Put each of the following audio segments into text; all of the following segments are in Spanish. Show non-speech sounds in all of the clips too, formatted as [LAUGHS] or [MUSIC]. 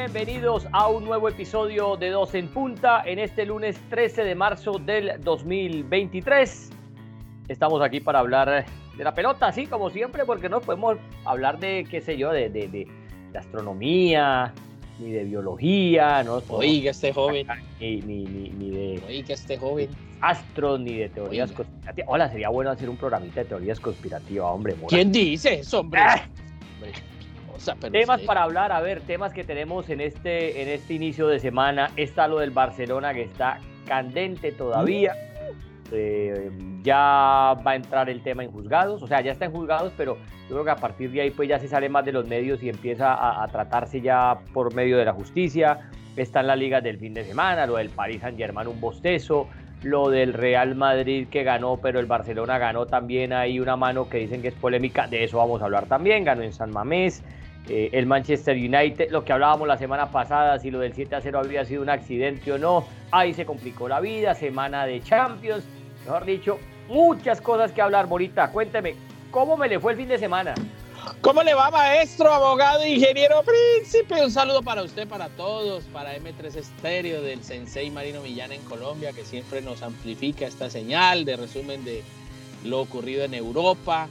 bienvenidos a un nuevo episodio de Dos en Punta en este lunes 13 de marzo del 2023. Estamos aquí para hablar de la pelota, así como siempre, porque no podemos hablar de, qué sé yo, de, de, astronomía, ni de biología, ¿no? Oiga, este joven. Ni, ni, ni, de... Oiga, este joven. Astros, ni de teorías conspirativas. Hola, sería bueno hacer un programita de teorías conspirativas, hombre. ¿Quién dice eso, hombre? Ah. Temas para hablar, a ver, temas que tenemos en este, en este inicio de semana. Está lo del Barcelona que está candente todavía. Eh, ya va a entrar el tema en juzgados, o sea, ya está en juzgados, pero yo creo que a partir de ahí pues ya se sale más de los medios y empieza a, tratarse ya por medio de la justicia. Está en la liga del fin de semana, lo del Paris Saint Germain un bostezo, lo del Real Madrid que ganó, pero el Barcelona ganó también ahí una mano que dicen que es polémica, de eso vamos a hablar también, ganó en San Mamés. Eh, el Manchester United, lo que hablábamos la semana pasada, si lo del 7 a 0 habría sido un accidente o no, ahí se complicó la vida, semana de Champions, mejor dicho, muchas cosas que hablar, Morita. Cuénteme, ¿cómo me le fue el fin de semana? ¿Cómo le va, maestro, abogado, ingeniero, príncipe? Un saludo para usted, para todos, para M3 Estéreo del Sensei Marino Millán en Colombia, que siempre nos amplifica esta señal de resumen de lo ocurrido en Europa.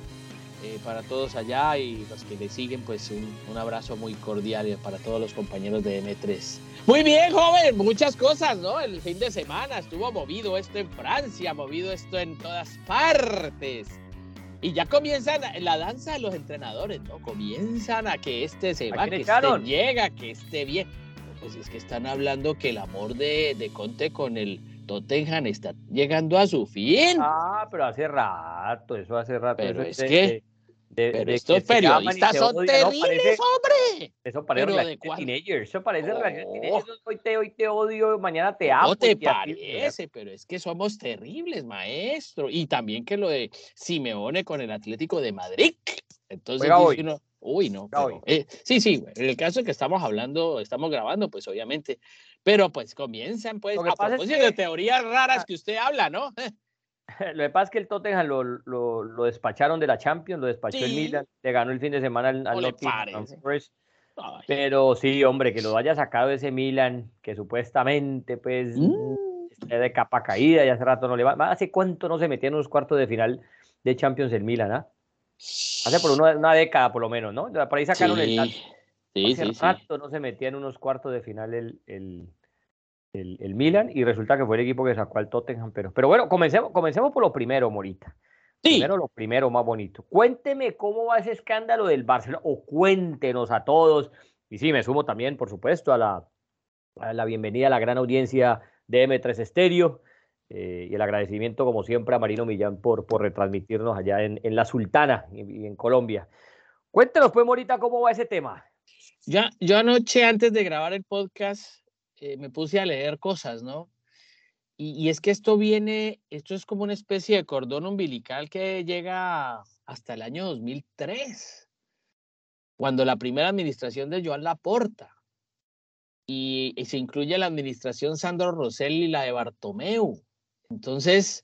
Eh, para todos allá y los que le siguen, pues un, un, abrazo muy cordial para todos los compañeros de M3. Muy bien, joven, muchas cosas, ¿no? El fin de semana estuvo movido esto en Francia, movido esto en todas partes. Y ya comienza la, danza de los entrenadores, ¿no? Comienzan a que este se va, que este llega, que esté bien. Pues es que están hablando que el amor de, de Conte con el Tottenham está llegando a su fin. Ah, pero hace rato, eso hace rato. Pero es que pero estos periodistas son terribles, hombre. Eso parece de teenagers. Eso parece oh. teenagers. Hoy te, hoy te odio, mañana te amo. No te parece, pero es que somos terribles, maestro. Y también que lo de Simeone con el Atlético de Madrid. Entonces, uno, uy, no. Eh, sí, sí, en el caso que estamos hablando, estamos grabando, pues obviamente. Pero pues comienzan, pues, a propósito de teorías raras ah. que usted habla, ¿no? [LAUGHS] [LAUGHS] Lo que pasa es que el Tottenham lo, lo, lo despacharon de la Champions, lo despachó el Milan, le ganó el fin de semana al, al Pero sí, hombre, que lo haya sacado ese Milan, que supuestamente pues mm. de capa caída, ya hace rato no le va. ¿Hace cuánto no se metía en unos cuartos de final de Champions el Milan, ah? Hace por una, década por lo menos, ¿no? Por ahí sacaron el... Sí, hace rato no se metía en unos cuartos de final el, el, el, Milan y resulta que fue el equipo que sacó al Tottenham. Pero, pero bueno, comencemos, comencemos por lo primero, Morita. Sí. Primero lo primero, más bonito. Cuénteme cómo va ese escándalo del Barcelona, o cuéntenos a todos. Y sí, me sumo también, por supuesto, a la, a la bienvenida a la gran audiencia de M3 Estéreo eh, y el agradecimiento, como siempre, a Marino Millán por, por retransmitirnos allá en, en La Sultana y, en Colombia. Cuéntenos, pues, Morita, cómo va ese tema. Ya, yo anoche, antes de grabar el podcast, eh, me puse a leer cosas, ¿no? Y, es que esto viene, esto es como una especie de cordón umbilical que llega hasta el año 2003, cuando la primera administración de Joan Laporta, y, y se incluye la administración Sandro Rosell y la de Bartomeu. Entonces,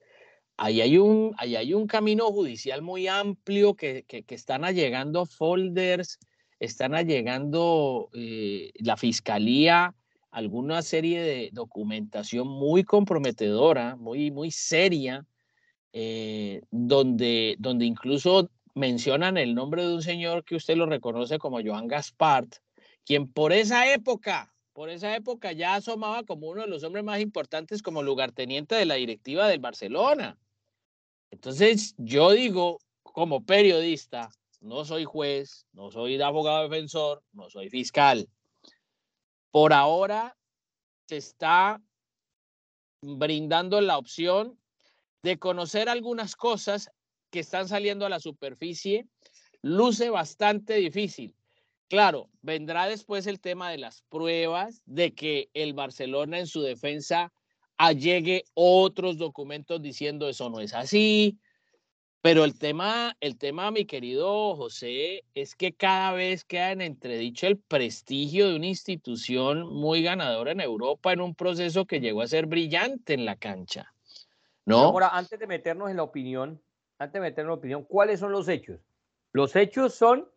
ahí hay un, ahí hay un camino judicial muy amplio que, que, están allegando folders, están allegando eh, la fiscalía alguna serie de documentación muy comprometedora, muy, muy seria, eh, donde, donde incluso mencionan el nombre de un señor que usted lo reconoce como Joan Gaspart, quien por esa época, por esa época ya asomaba como uno de los hombres más importantes como lugarteniente de la directiva del Barcelona. Entonces, yo digo, como periodista, no soy juez, no soy abogado defensor, no soy fiscal, por ahora se está brindando la opción de conocer algunas cosas que están saliendo a la superficie. Luce bastante difícil. Claro, vendrá después el tema de las pruebas, de que el Barcelona en su defensa allegue otros documentos diciendo eso no es así, pero el tema, el tema, mi querido José, es que cada vez queda en entredicho el prestigio de una institución muy ganadora en Europa en un proceso que llegó a ser brillante en la cancha. ¿No? Ahora, antes de meternos en la opinión, antes de meternos en la opinión, ¿cuáles son los hechos? Los hechos son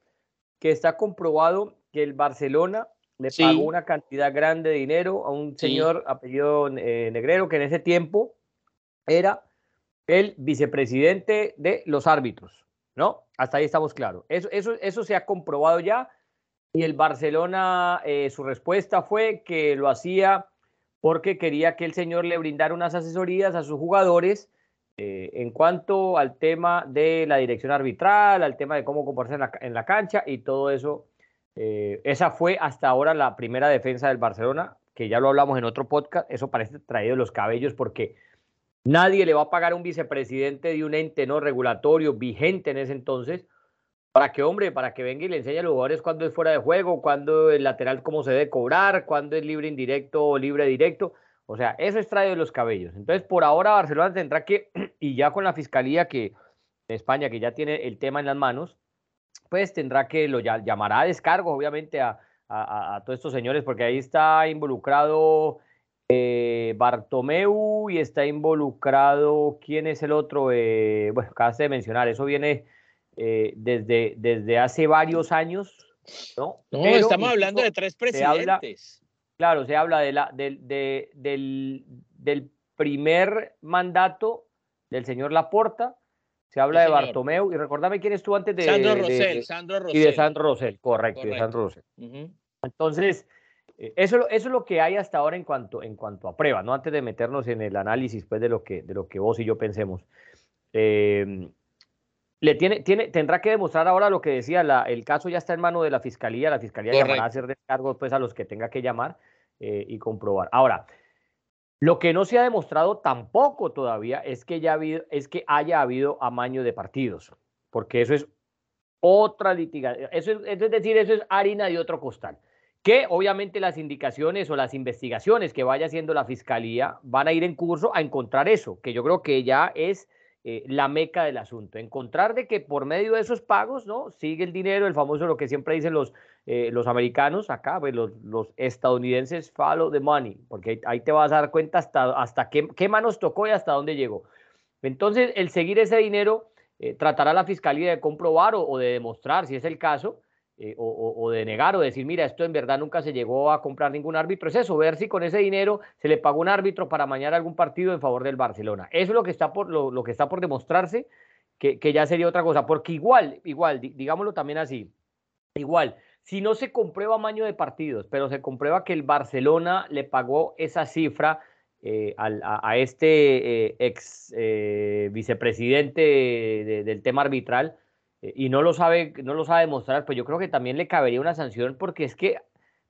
que está comprobado que el Barcelona le pagó una cantidad grande de dinero a un señor apellido eh, Negrero que en ese tiempo era el vicepresidente de los árbitros, ¿no? Hasta ahí estamos claros. Eso, eso, eso se ha comprobado ya y el Barcelona, eh, su respuesta fue que lo hacía porque quería que el señor le brindara unas asesorías a sus jugadores eh, en cuanto al tema de la dirección arbitral, al tema de cómo comportarse en la, cancha y todo eso. Eh, esa fue hasta ahora la primera defensa del Barcelona, que ya lo hablamos en otro podcast. Eso parece traído de los cabellos porque nadie le va a pagar a un vicepresidente de un ente no regulatorio vigente en ese entonces. Para que, hombre, para que venga y le enseñe a los jugadores cuándo es fuera de juego, cuándo el lateral cómo se debe cobrar, cuándo es libre indirecto o libre directo. O sea, eso es traído de los cabellos. Entonces, por ahora Barcelona tendrá que, [CLEARS THROAT] y ya con la fiscalía que de España, que ya tiene el tema en las manos, pues tendrá que lo llamará a descargo, obviamente, a, todos estos señores, porque ahí está involucrado eh, Bartomeu y está involucrado, ¿quién es el otro? Eh, bueno, acabas de mencionar, eso viene eh, desde, desde hace varios años, ¿no? No, estamos hablando de tres presidentes. Claro, se habla de la, del, del, primer mandato del señor Laporta, se habla de Bartomeu, y recordame quién estuvo antes de... Sandro Rosell, Sandro Rosell. Y de Sandro Rosell, correcto, de Sandro Rosell. Entonces, eso, eso es lo que hay hasta ahora en cuanto, en cuanto a pruebas, ¿no? Antes de meternos en el análisis pues, de, lo que, de lo que vos y yo pensemos. Eh, le tiene, tiene, tendrá que demostrar ahora lo que decía, la, el caso ya está en mano de la fiscalía, la fiscalía llamará a hacer descargos pues, a los que tenga que llamar eh, y comprobar. Ahora, lo que no se ha demostrado tampoco todavía es que, ya habido, es que haya habido amaño de partidos, porque eso es otra litigación, eso es, es decir, eso es harina de otro costal que obviamente las indicaciones o las investigaciones que vaya haciendo la fiscalía van a ir en curso a encontrar eso, que yo creo que ya es eh, la meca del asunto. Encontrar de que por medio de esos pagos, ¿no? Sigue el dinero, el famoso lo que siempre dicen los, eh, los americanos acá, pues los, los, estadounidenses, follow the money, porque ahí, te vas a dar cuenta hasta, hasta qué, qué, manos tocó y hasta dónde llegó. Entonces, el seguir ese dinero, eh, tratará la fiscalía de comprobar o de demostrar, si es el caso, eh, o, de negar o decir, mira, esto en verdad nunca se llegó a comprar ningún árbitro, es eso, ver si con ese dinero se le pagó un árbitro para mañana algún partido en favor del Barcelona. Eso es lo que está por, lo, que está por demostrarse, que, ya sería otra cosa, porque igual, igual, digámoslo también así, igual, si no se comprueba amaño de partidos, pero se comprueba que el Barcelona le pagó esa cifra eh, a, este eh, ex vicepresidente del tema arbitral, eh, y no lo sabe, no lo sabe demostrar, pues yo creo que también le cabería una sanción porque es que,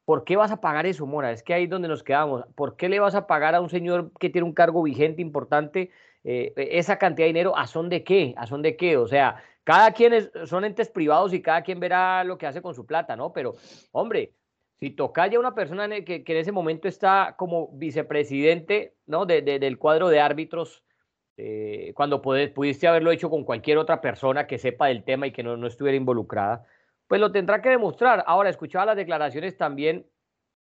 ¿por qué vas a pagar eso, Mora? Es que ahí es donde nos quedamos. ¿Por qué le vas a pagar a un señor que tiene un cargo vigente importante eh, esa cantidad de dinero? ¿A son de qué? ¿A son de qué? O sea, cada quien es, son entes privados y cada quien verá lo que hace con su plata, ¿no? Pero, hombre, si toca ya una persona que, que, en ese momento está como vicepresidente, ¿no? del cuadro de árbitros, eh, cuando pudiste haberlo hecho con cualquier otra persona que sepa del tema y que no, estuviera involucrada, pues lo tendrá que demostrar. Ahora, escuchaba las declaraciones también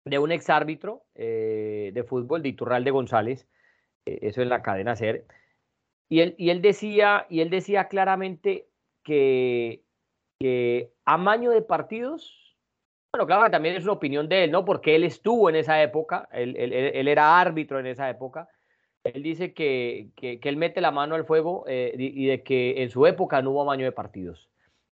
de un exárbitro eh, de fútbol, de Iturralde González, eh, eso en la cadena SER, y él, decía, y él decía claramente que, que amaño de partidos, bueno, claro, también es una opinión de él, ¿no? Porque él estuvo en esa época, él era árbitro en esa época, él dice que, que, él mete la mano al fuego eh, y, de que en su época no hubo amaño de partidos.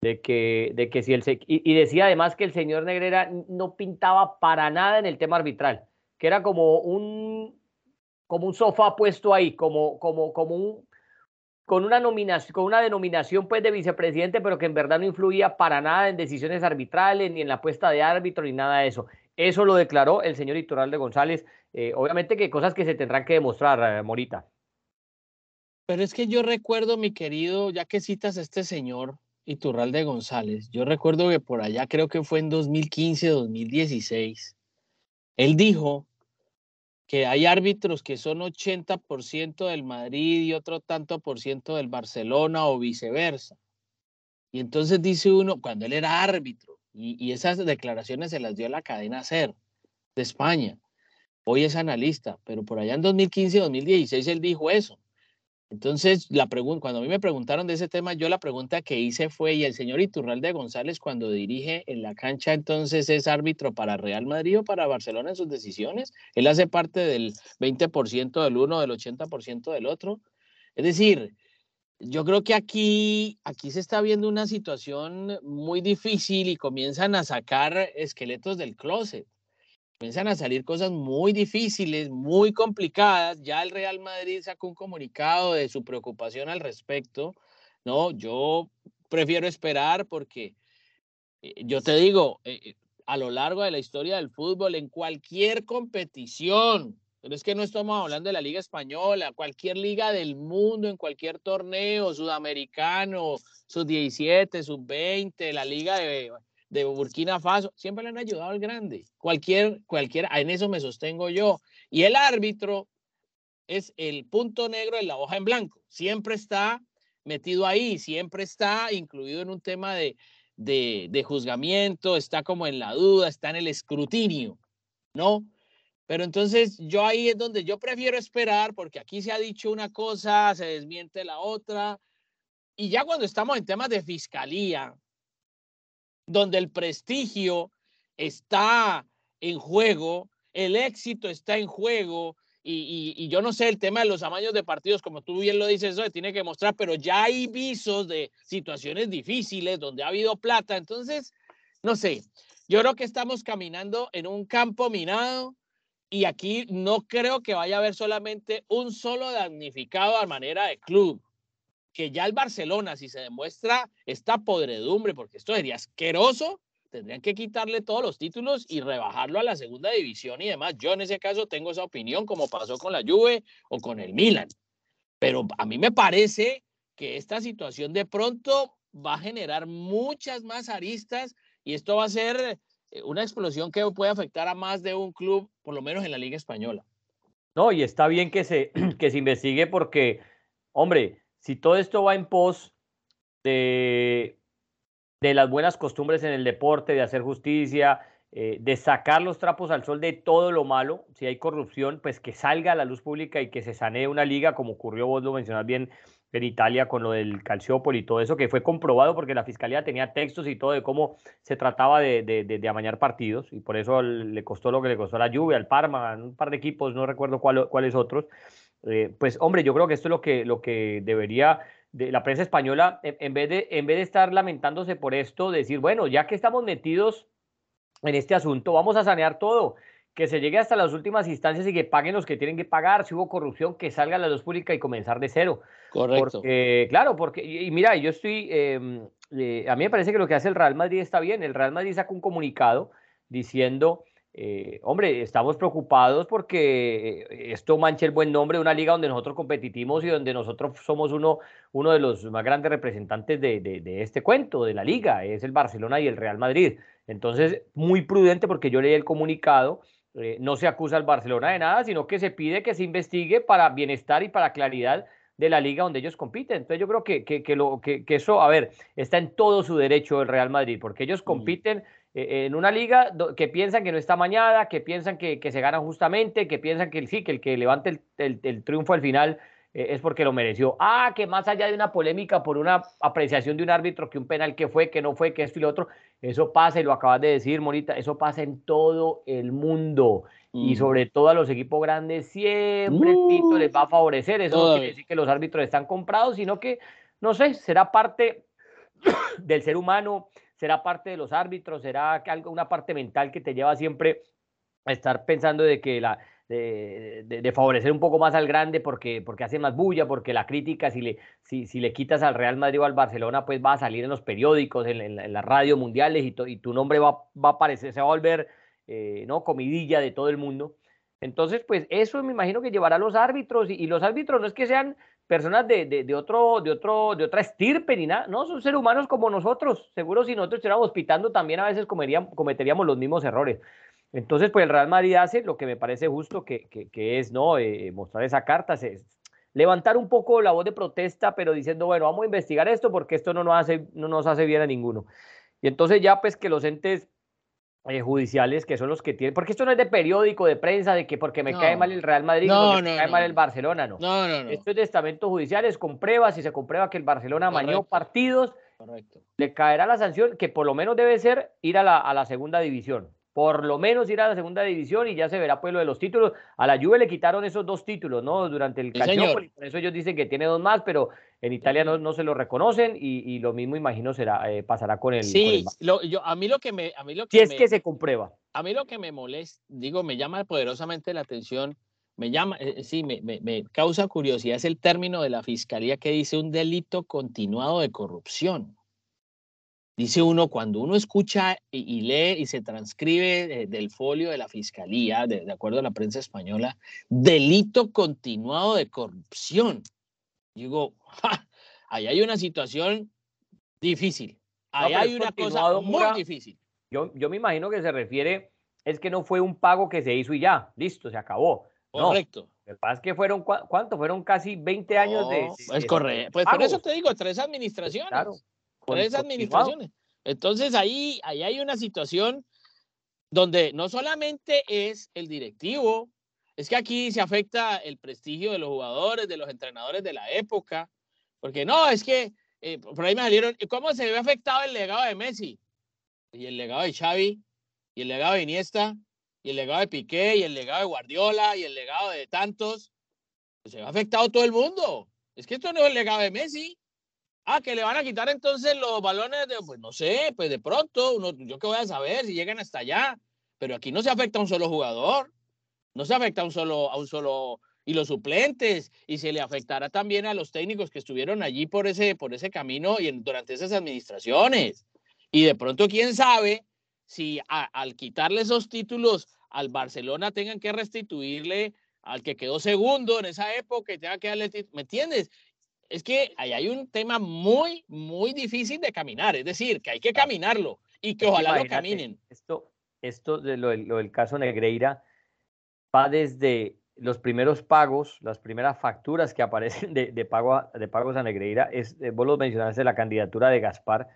De que, de que si el, y, decía además que el señor Negrera no pintaba para nada en el tema arbitral, que era como un, como un sofá puesto ahí, como, como, como un, con una nominación, con una denominación pues de vicepresidente, pero que en verdad no influía para nada en decisiones arbitrales, ni en la puesta de árbitro, ni nada de eso. Eso lo declaró el señor de González eh, obviamente que cosas que se tendrán que demostrar, eh, Morita. Pero es que yo recuerdo, mi querido, ya que citas a este señor Iturralde González, yo recuerdo que por allá creo que fue en 2015, 2016, él dijo que hay árbitros que son 80% del Madrid y otro tanto por ciento del Barcelona o viceversa. Y entonces dice uno, cuando él era árbitro, y, esas declaraciones se las dio a la cadena SER de España, hoy es analista, pero por allá en 2015, 2016 él dijo eso. Entonces, la cuando a mí me preguntaron de ese tema, yo la pregunta que hice fue, ¿y el señor Iturralde González cuando dirige en la cancha entonces es árbitro para Real Madrid o para Barcelona en sus decisiones? Él hace parte del 20% del uno, del 80% del otro. Es decir, yo creo que aquí, aquí se está viendo una situación muy difícil y comienzan a sacar esqueletos del closet. Comienzan a salir cosas muy difíciles, muy complicadas. Ya el Real Madrid sacó un comunicado de su preocupación al respecto. No, yo prefiero esperar porque eh, yo te digo, eh, a lo largo de la historia del fútbol, en cualquier competición, pero es que no estamos hablando de la Liga Española, cualquier liga del mundo, en cualquier torneo, sudamericano, sub-17, sub-20, la liga de, Burkina Faso, siempre le han ayudado al grande. Cualquier, cualquier, en eso me sostengo yo. Y el árbitro es el punto negro en la hoja en blanco. Siempre está metido ahí, siempre está incluido en un tema de, de, de juzgamiento, está como en la duda, está en el escrutinio, ¿no? Pero entonces yo ahí es donde yo prefiero esperar porque aquí se ha dicho una cosa, se desmiente la otra. Y ya cuando estamos en temas de fiscalía, donde el prestigio está en juego, el éxito está en juego, y, yo no sé el tema de los amaños de partidos, como tú bien lo dices, eso tiene que mostrar, pero ya hay visos de situaciones difíciles donde ha habido plata. Entonces, no sé, yo creo que estamos caminando en un campo minado y aquí no creo que vaya a haber solamente un solo damnificado a manera de club. Que ya el Barcelona, si se demuestra esta podredumbre, porque esto sería asqueroso, tendrían que quitarle todos los títulos y rebajarlo a la segunda división y demás. Yo en ese caso tengo esa opinión, como pasó con la Juve o con el Milan. Pero a mí me parece que esta situación de pronto va a generar muchas más aristas y esto va a ser una explosión que puede afectar a más de un club, por lo menos en la Liga Española. No, y está bien que se, [CLEARS THROAT] que se investigue porque, hombre, si todo esto va en pos de, de las buenas costumbres en el deporte, de hacer justicia, eh, de sacar los trapos al sol de todo lo malo, si hay corrupción, pues que salga a la luz pública y que se sanee una liga, como ocurrió, vos lo mencionás bien, en Italia con lo del calciópol y todo eso, que fue comprobado porque la fiscalía tenía textos y todo de cómo se trataba de, de, amañar partidos y por eso le costó lo que le costó la lluvia, al Parma, un par de equipos, no recuerdo cuáles otros. Eh, pues hombre, yo creo que esto es lo que, lo que debería de la prensa española, en, vez de, en vez de estar lamentándose por esto, decir, bueno, ya que estamos metidos en este asunto, vamos a sanear todo que se llegue hasta las últimas instancias y que paguen los que tienen que pagar. Si hubo corrupción, que salga a la luz pública y comenzar de cero. Correcto. claro, porque, y, mira, yo estoy, em, eh, a mí me parece que lo que hace el Real Madrid está bien. El Real Madrid saca un comunicado diciendo, eh, hombre, estamos preocupados porque eh, esto mancha el buen nombre de una liga donde nosotros competimos y donde nosotros somos uno, uno de los más grandes representantes de, de este cuento, de la liga, es el Barcelona y el Real Madrid. Entonces, muy prudente porque yo leí el comunicado eh, no se acusa al Barcelona de nada, sino que se pide que se investigue para bienestar y para claridad de la liga donde ellos compiten. Entonces yo creo que, que, lo, que, eso, a ver, está en todo su derecho el Real Madrid, porque ellos compiten eh, en una liga que piensan que no está mañada, que piensan que, se gana justamente, que piensan que sí, que el que levante el, el triunfo al final eh, es porque lo mereció. Ah, que más allá de una polémica por una apreciación de un árbitro, que un penal que fue, que no fue, que esto y lo otro, eso pasa, y lo acabas de decir, Monita, eso pasa en todo el mundo. Y sobre todo a los equipos grandes siempre uh, les va a favorecer. Eso no quiere decir que los árbitros están comprados, sino que, no sé, será parte [COUGHS] del ser humano, será parte de los árbitros, será algo, una parte mental que te lleva siempre a estar pensando de que la, de, favorecer un poco más al grande porque, porque hace más bulla, porque la crítica, si le, si, si le quitas al Real Madrid o al Barcelona, pues va a salir en los periódicos, en, en, las radios mundiales y, y, tu nombre va, va, a aparecer, se va a volver eh, ¿no? comidilla de todo el mundo. Entonces, pues eso me imagino que llevará a los árbitros y, los árbitros no es que sean personas de, de, otro, de, otro, de otra estirpe ni nada, no, son seres humanos como nosotros. Seguro si nosotros estuviéramos pitando también a veces cometeríamos los mismos errores. Entonces, pues el Real Madrid hace lo que me parece justo, que, que, es no eh, mostrar esa carta, levantar un poco la voz de protesta, pero diciendo, bueno, vamos a investigar esto porque esto no nos hace, no nos hace bien a ninguno. Y entonces ya pues que los entes eh, judiciales que son los que tienen, porque esto no es de periódico, de prensa, de que porque me cae mal el Real Madrid, no, me cae mal el Barcelona, no. No, no, Esto es de estamentos judiciales con pruebas, si se comprueba que el Barcelona mañó partidos, le caerá la sanción que por lo menos debe ser ir a la, a la segunda división por lo menos ir a la segunda división y ya se verá pues lo de los títulos. A la Juve le quitaron esos dos títulos, ¿no? Durante el sí, por eso ellos dicen que tiene dos más, pero en Italia no, no se lo reconocen y, lo mismo imagino será eh, pasará con el. Sí, yo, a mí lo que me, a mí lo que si es que se comprueba. A mí lo que me molesta, digo, me llama poderosamente la atención, me llama, eh, sí, me, me, me causa curiosidad es el término de la fiscalía que dice un delito continuado de corrupción. Dice uno, cuando uno escucha y, lee y se transcribe del folio de la fiscalía, de, acuerdo a la prensa española, delito continuado de corrupción. Digo, ahí hay una situación difícil. Ahí hay una cosa muy difícil. Yo, yo me imagino que se refiere, es que no fue un pago que se hizo y ya, listo, se acabó. Correcto. No, lo que pasa es que fueron, ¿cuánto? Fueron casi 20 años de, Es correcto. Pues por eso te digo, tres administraciones. Claro tres administraciones. Entonces ahí, ahí hay una situación donde no solamente es el directivo, es que aquí se afecta el prestigio de los jugadores, de los entrenadores de la época, porque no, es que eh, por ahí me salieron, ¿cómo se ve afectado el legado de Messi? Y el legado de Xavi, y el legado de Iniesta, y el legado de Piqué, y el legado de Guardiola, y el legado de tantos. Pues se ve afectado todo el mundo. Es que esto no es el legado de Messi. Ah, que le van a quitar entonces los balones de, pues no sé, pues de pronto, uno, yo qué voy a saber si llegan hasta allá, pero aquí no se afecta a un solo jugador, no se afecta a un solo, a un solo, y los suplentes, y se le afectará también a los técnicos que estuvieron allí por ese, por ese camino y durante esas administraciones. Y de pronto, quién sabe si al quitarle esos títulos al Barcelona tengan que restituirle al que quedó segundo en esa época y tenga que darle, ¿me entiendes? Es que ahí hay un tema muy, muy difícil de caminar, es decir, que hay que caminarlo y que ojalá lo caminen. Esto, esto de lo, del caso Negreira va desde los primeros pagos, las primeras facturas que aparecen de, pago de pagos a Negreira, es, eh, vos lo mencionaste, la candidatura de Gaspar,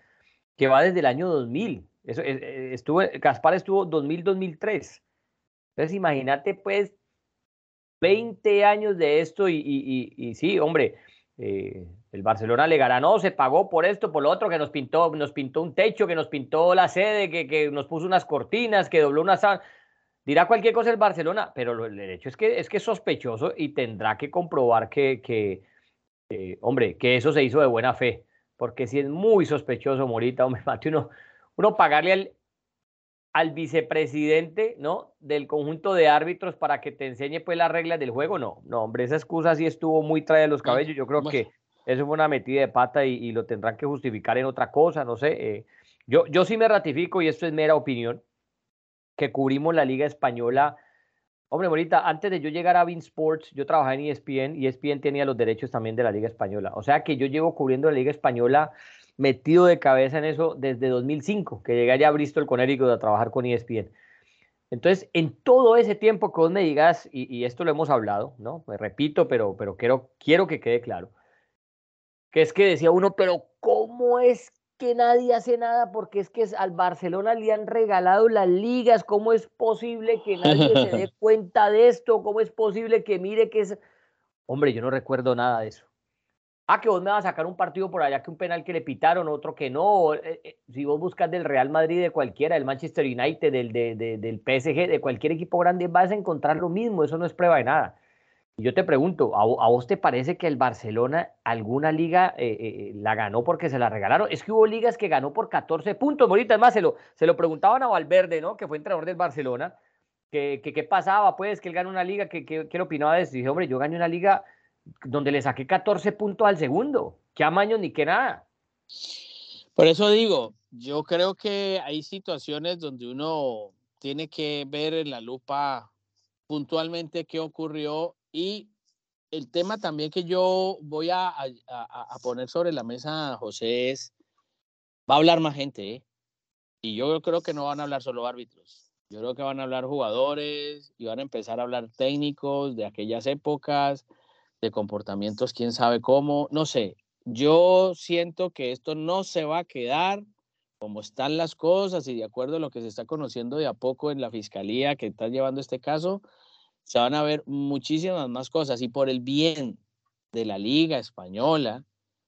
que va desde el año 2000. Eso, eh, eh, estuvo, Gaspar estuvo 2000-2003. Entonces, imagínate, pues, 20 años de esto y, y, y sí, hombre, eh, el Barcelona le ganó, se pagó por esto, por lo otro, que nos pintó, nos pintó un techo, que nos pintó la sede, que, nos puso unas cortinas, que dobló una sala. Dirá cualquier cosa el Barcelona, pero el hecho es que es que es sospechoso y tendrá que comprobar que, que hombre, que eso se hizo de buena fe, porque si es muy sospechoso, Morita, hombre, [LAUGHS] mate uno, uno pagarle al, al vicepresidente, ¿no? Del conjunto de árbitros para que te enseñe pues las reglas del juego, no, no, hombre, esa excusa sí estuvo muy trae de los cabellos, yo creo que eso fue una metida de pata y, lo tendrán que justificar en otra cosa, no sé. Eh, yo, yo sí me ratifico, y esto es mera opinión, que cubrimos la Liga Española. Hombre, bonita, antes de yo llegar a Bean Sports, yo trabajaba en ESPN y ESPN tenía los derechos también de la Liga Española. O sea que yo llevo cubriendo la Liga Española metido de cabeza en eso desde 2005, que llegué allá a Bristol con Eric a trabajar con ESPN. Entonces, en todo ese tiempo que vos me digas, y, esto lo hemos hablado, ¿no? Me repito, pero, pero quiero, quiero que quede claro, que es que decía uno, pero ¿cómo es que nadie hace nada? Porque es que al Barcelona le han regalado las ligas, ¿cómo es posible que nadie se dé [LAUGHS] cuenta de esto? ¿Cómo es posible que mire que es... Hombre, yo no recuerdo nada de eso ah, que vos me vas a sacar un partido por allá que un penal que le pitaron, otro que no. Eh, eh, si vos buscas del Real Madrid, de cualquiera, del Manchester United, del, del PSG, de cualquier equipo grande, vas a encontrar lo mismo. Eso no es prueba de nada. Y yo te pregunto, ¿a, vos te parece que el Barcelona alguna liga eh, la ganó porque se la regalaron? Es que hubo ligas que ganó por 14 puntos. Ahorita, además, se lo, se lo preguntaban a Valverde, ¿no? Que fue entrenador del Barcelona. Que, qué pasaba, pues, que él ganó una liga, que, que, opinaba de eso. Y dije, hombre, yo gané una liga donde le saqué 14 puntos al segundo. ¿Qué amaño ni qué nada? Por eso digo, yo creo que hay situaciones donde uno tiene que ver en la lupa puntualmente qué ocurrió y el tema también que yo voy a, poner sobre la mesa, José, es, va a hablar más gente, ¿eh? y yo creo que no van a hablar solo árbitros, yo creo que van a hablar jugadores y van a empezar a hablar técnicos de aquellas épocas, de comportamientos, quién sabe cómo, no sé. Yo siento que esto no se va a quedar como están las cosas y de acuerdo a lo que se está conociendo de a poco en la fiscalía que está llevando este caso, se van a ver muchísimas más cosas y por el bien de la liga española,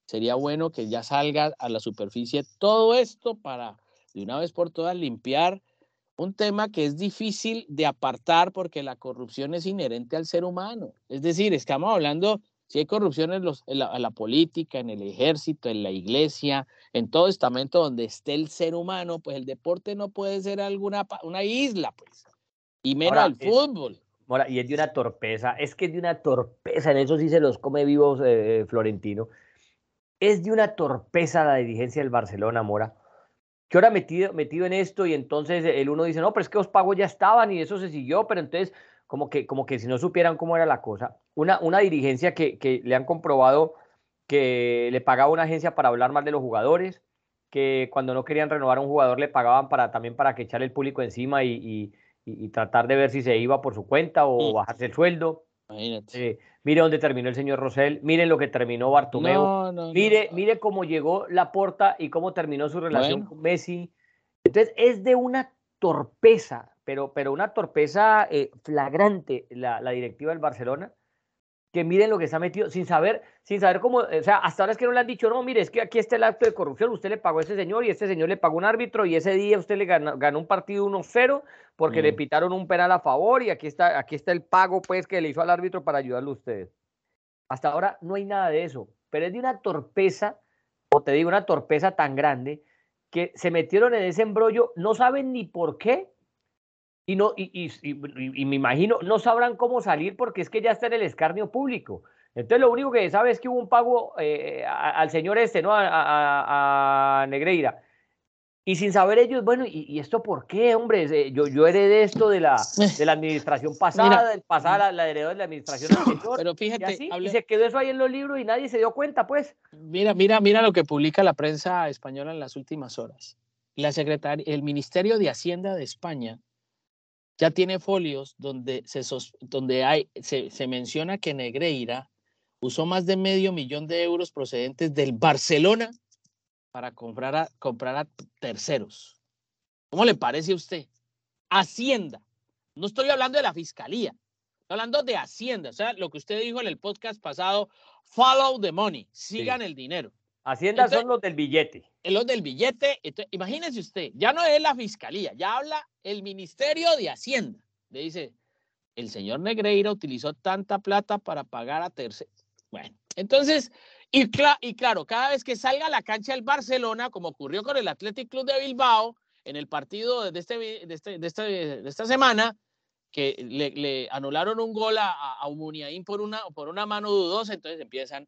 sería bueno que ya salga a la superficie todo esto para de una vez por todas limpiar un tema que es difícil de apartar porque la corrupción es inherente al ser humano. Es decir, estamos hablando, si hay corrupción en, los, la, política, en el ejército, en la iglesia, en todo estamento donde esté el ser humano, pues el deporte no puede ser alguna una isla, pues. Y menos el fútbol. y es de una torpeza, es que es de una torpeza, en eso sí se los come vivos eh, Florentino. Es de una torpeza la dirigencia del Barcelona, Mora que ahora metido, metido en esto y entonces el uno dice, no, pero es que los pagos ya estaban y eso se siguió, pero entonces como que, como que si no supieran cómo era la cosa, una, una dirigencia que, que le han comprobado que le pagaba una agencia para hablar mal de los jugadores, que cuando no querían renovar a un jugador le pagaban para también para que echarle el público encima y, y, tratar de ver si se iba por su cuenta o bajarse el sueldo. Imagínate. Mire dónde terminó el señor Rosell, miren lo que terminó Bartomeu, mire, mire cómo llegó Laporta y cómo terminó su relación con Messi. Entonces es de una torpeza, pero, pero una torpeza eh, flagrante la, la directiva del Barcelona que miren lo que se ha metido sin saber, sin saber cómo, o sea, hasta ahora es que no le han dicho, no, mire, es que aquí está el acto de corrupción, usted le pagó a ese señor y este señor le pagó un árbitro y ese día usted le ganó, un partido 1-0 porque le mm. pitaron un penal a favor y aquí está, aquí está el pago pues que le hizo al árbitro para ayudarle a ustedes. Hasta ahora no hay nada de eso, pero es de una torpeza, o te digo, una torpeza tan grande que se metieron en ese embrollo, no saben ni por qué, y, no, y, y, me imagino, no sabrán cómo salir porque es que ya está en el escarnio público. Entonces lo único que sabe es que hubo un pago eh, al señor este, ¿no? A, Negreira. Y sin saber ellos, bueno, ¿y, esto por qué, hombre? Yo, yo heredé esto de la, de la administración [LAUGHS] pasada, del pasada, la, heredó de la administración [LAUGHS] anterior. Pero fíjate, y, se quedó eso ahí en los libros y nadie se dio cuenta, pues. Mira, mira, mira lo que publica la prensa española en las últimas horas. La secretaria, el Ministerio de Hacienda de España ya tiene folios donde, se, donde hay, se, menciona que Negreira usó más de medio millón de euros procedentes del Barcelona para comprar a, comprar a terceros. ¿Cómo le parece a usted? Hacienda. No estoy hablando de la fiscalía, estoy hablando de Hacienda. O sea, lo que usted dijo en el podcast pasado, follow the money, sigan el dinero. Hacienda son los del billete. Los del billete. imagínese usted, ya no es la fiscalía, ya habla el Ministerio de Hacienda. Le dice, el señor Negreira utilizó tanta plata para pagar a terceros. Bueno, entonces, y, y claro, cada vez que salga a la cancha el Barcelona, como ocurrió con el Athletic Club de Bilbao, en el partido de, este, de, este, de, este, de esta semana, que le, anularon un gol a, a Muniain por una, por una mano dudosa, entonces empiezan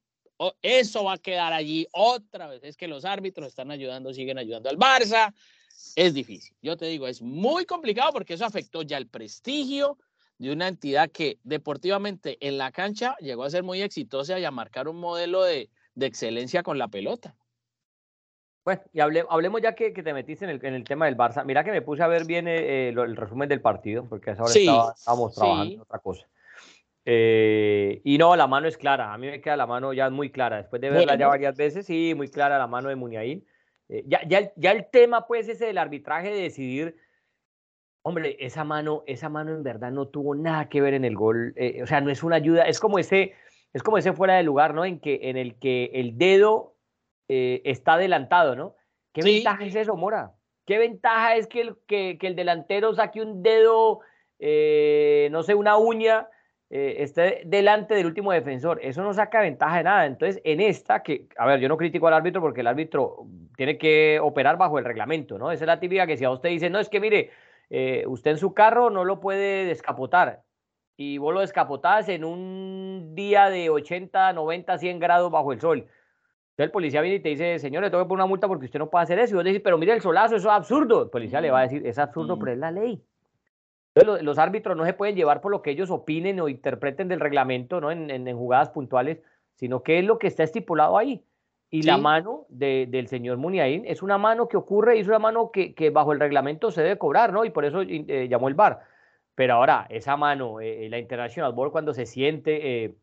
eso va a quedar allí otra vez. Es que los árbitros están ayudando, siguen ayudando al Barça. Es difícil. Yo te digo, es muy complicado porque eso afectó ya el prestigio de una entidad que deportivamente en la cancha llegó a ser muy exitosa y a marcar un modelo de, excelencia con la pelota. Bueno, y hablemos ya que, te metiste en el, tema del Barça. Mira que me puse a ver bien eh, el, resumen del partido, porque a esa hora estábamos trabajando en otra cosa. Eh, y no, la mano es clara. A mí me queda la mano ya muy clara. Después de verla ya varias veces, sí, muy clara la mano de Muniain. Eh, ya, ya, ya, el tema, pues, ese del arbitraje de decidir. Hombre, esa mano, esa mano en verdad no tuvo nada que ver en el gol. Eh, o sea, no es una ayuda. Es como ese, es como ese fuera de lugar, ¿no? En que, en el que el dedo está adelantado, ¿no? ¿Qué ventaja es eso, Mora? ¿Qué ventaja es que el, que, que el delantero saque un dedo, no sé, una uña? Eh, esté delante del último defensor. Eso no saca ventaja de nada. Entonces, en esta, que, a ver, yo no critico al árbitro porque el árbitro tiene que operar bajo el reglamento, ¿no? Esa es la típica que si a usted dice, no, es que mire, eh, usted en su carro no lo puede descapotar y vos lo descapotás en un día de 80, 90, 100 grados bajo el sol. Entonces el policía viene y te dice, señor, le tengo que poner una multa porque usted no puede hacer eso. Y vos decís, pero mire el solazo, eso es absurdo. El policía le va a decir, es absurdo, pero es la ley los, árbitros no se pueden llevar por lo que ellos opinen o interpreten del reglamento ¿no? en, jugadas puntuales, sino que es lo que está estipulado ahí. Y la mano del señor Muniain es una mano que ocurre y es una mano que, bajo el reglamento se debe cobrar, ¿no? Y por eso eh, llamó el VAR. Pero ahora, esa mano, eh, la International Board cuando se siente eh,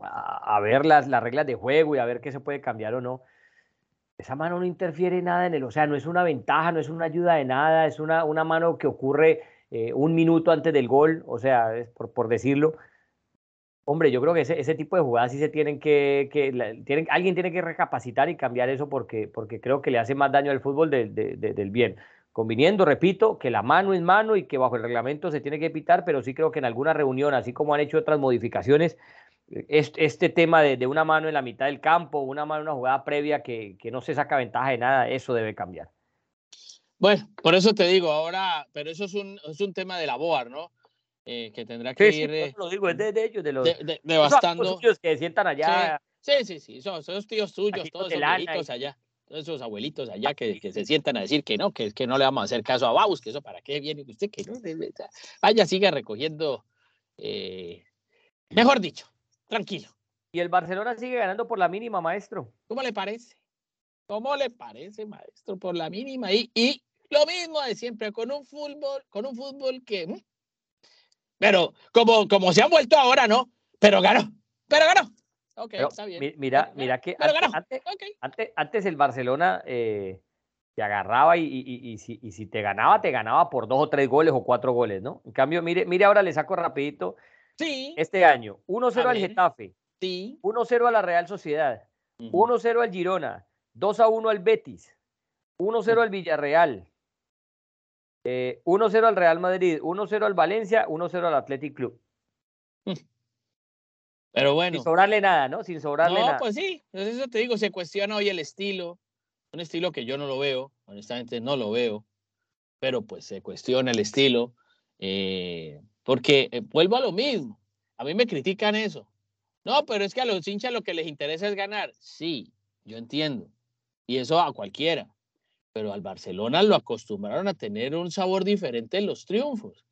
a, ver las, las reglas de juego y a ver qué se puede cambiar o no, esa mano no interfiere nada en él, o sea, no es una ventaja, no es una ayuda de nada, es una, una mano que ocurre eh, un minuto antes del gol, o sea, por, por decirlo. Hombre, yo creo que ese, ese, tipo de jugadas sí se tienen que, que tienen, alguien tiene que recapacitar y cambiar eso porque, porque creo que le hace más daño al fútbol de, del bien. Conviniendo, repito, que la mano es mano y que bajo el reglamento se tiene que pitar, pero sí creo que en alguna reunión, así como han hecho otras modificaciones, este, tema de, una mano en la mitad del campo, una mano en una jugada previa que, no se saca ventaja de nada, eso debe cambiar. Bueno, por eso te digo ahora, pero eso es un, es un tema de la BOAR, ¿no? Eh, que tendrá que ir. Sí, lo digo, es de, ellos, de los. De, devastando. que sientan allá. Sí, sí, sí, son, esos tíos suyos, todos esos abuelitos allá, todos esos abuelitos allá que, que, se sientan a decir que no, que, que no le vamos a hacer caso a Baus, que eso para qué viene usted, que no. Vaya, siga recogiendo. Eh, mejor dicho, tranquilo. Y el Barcelona sigue ganando por la mínima, maestro. ¿Cómo le parece? ¿Cómo le parece, maestro? Por la mínima. Y, y lo mismo de siempre, con un fútbol, con un fútbol que. Mm, pero como, como se han vuelto ahora, ¿no? Pero ganó. Pero ganó. Ok, está bien. Mira, mira que antes, antes, antes, el Barcelona eh, te agarraba y, y, y, si, y, si, te ganaba, te ganaba por dos o tres goles o cuatro goles, ¿no? En cambio, mire, mire ahora le saco rapidito Sí. Este año, 1-0 al Getafe. Sí. 1-0 a la Real Sociedad. 1-0 al Girona. 2-1 al Betis. 1-0 al Villarreal. 1-0 eh, al Real Madrid. 1-0 al Valencia. 1-0 al Athletic Club. [LAUGHS] Pero bueno. Sin sobrarle nada, ¿no? Sin sobrarle nada. No, pues sí. Entonces eso te digo, se cuestiona hoy el estilo. Un estilo que yo no lo veo. Honestamente no lo veo. Pero pues se cuestiona el estilo. Eh, porque eh, vuelvo a lo mismo. A mí me critican eso. No, pero es que a los hinchas lo que les interesa es ganar. Sí, yo entiendo. Y eso a cualquiera. Pero al Barcelona lo acostumbraron a tener un sabor diferente en los triunfos.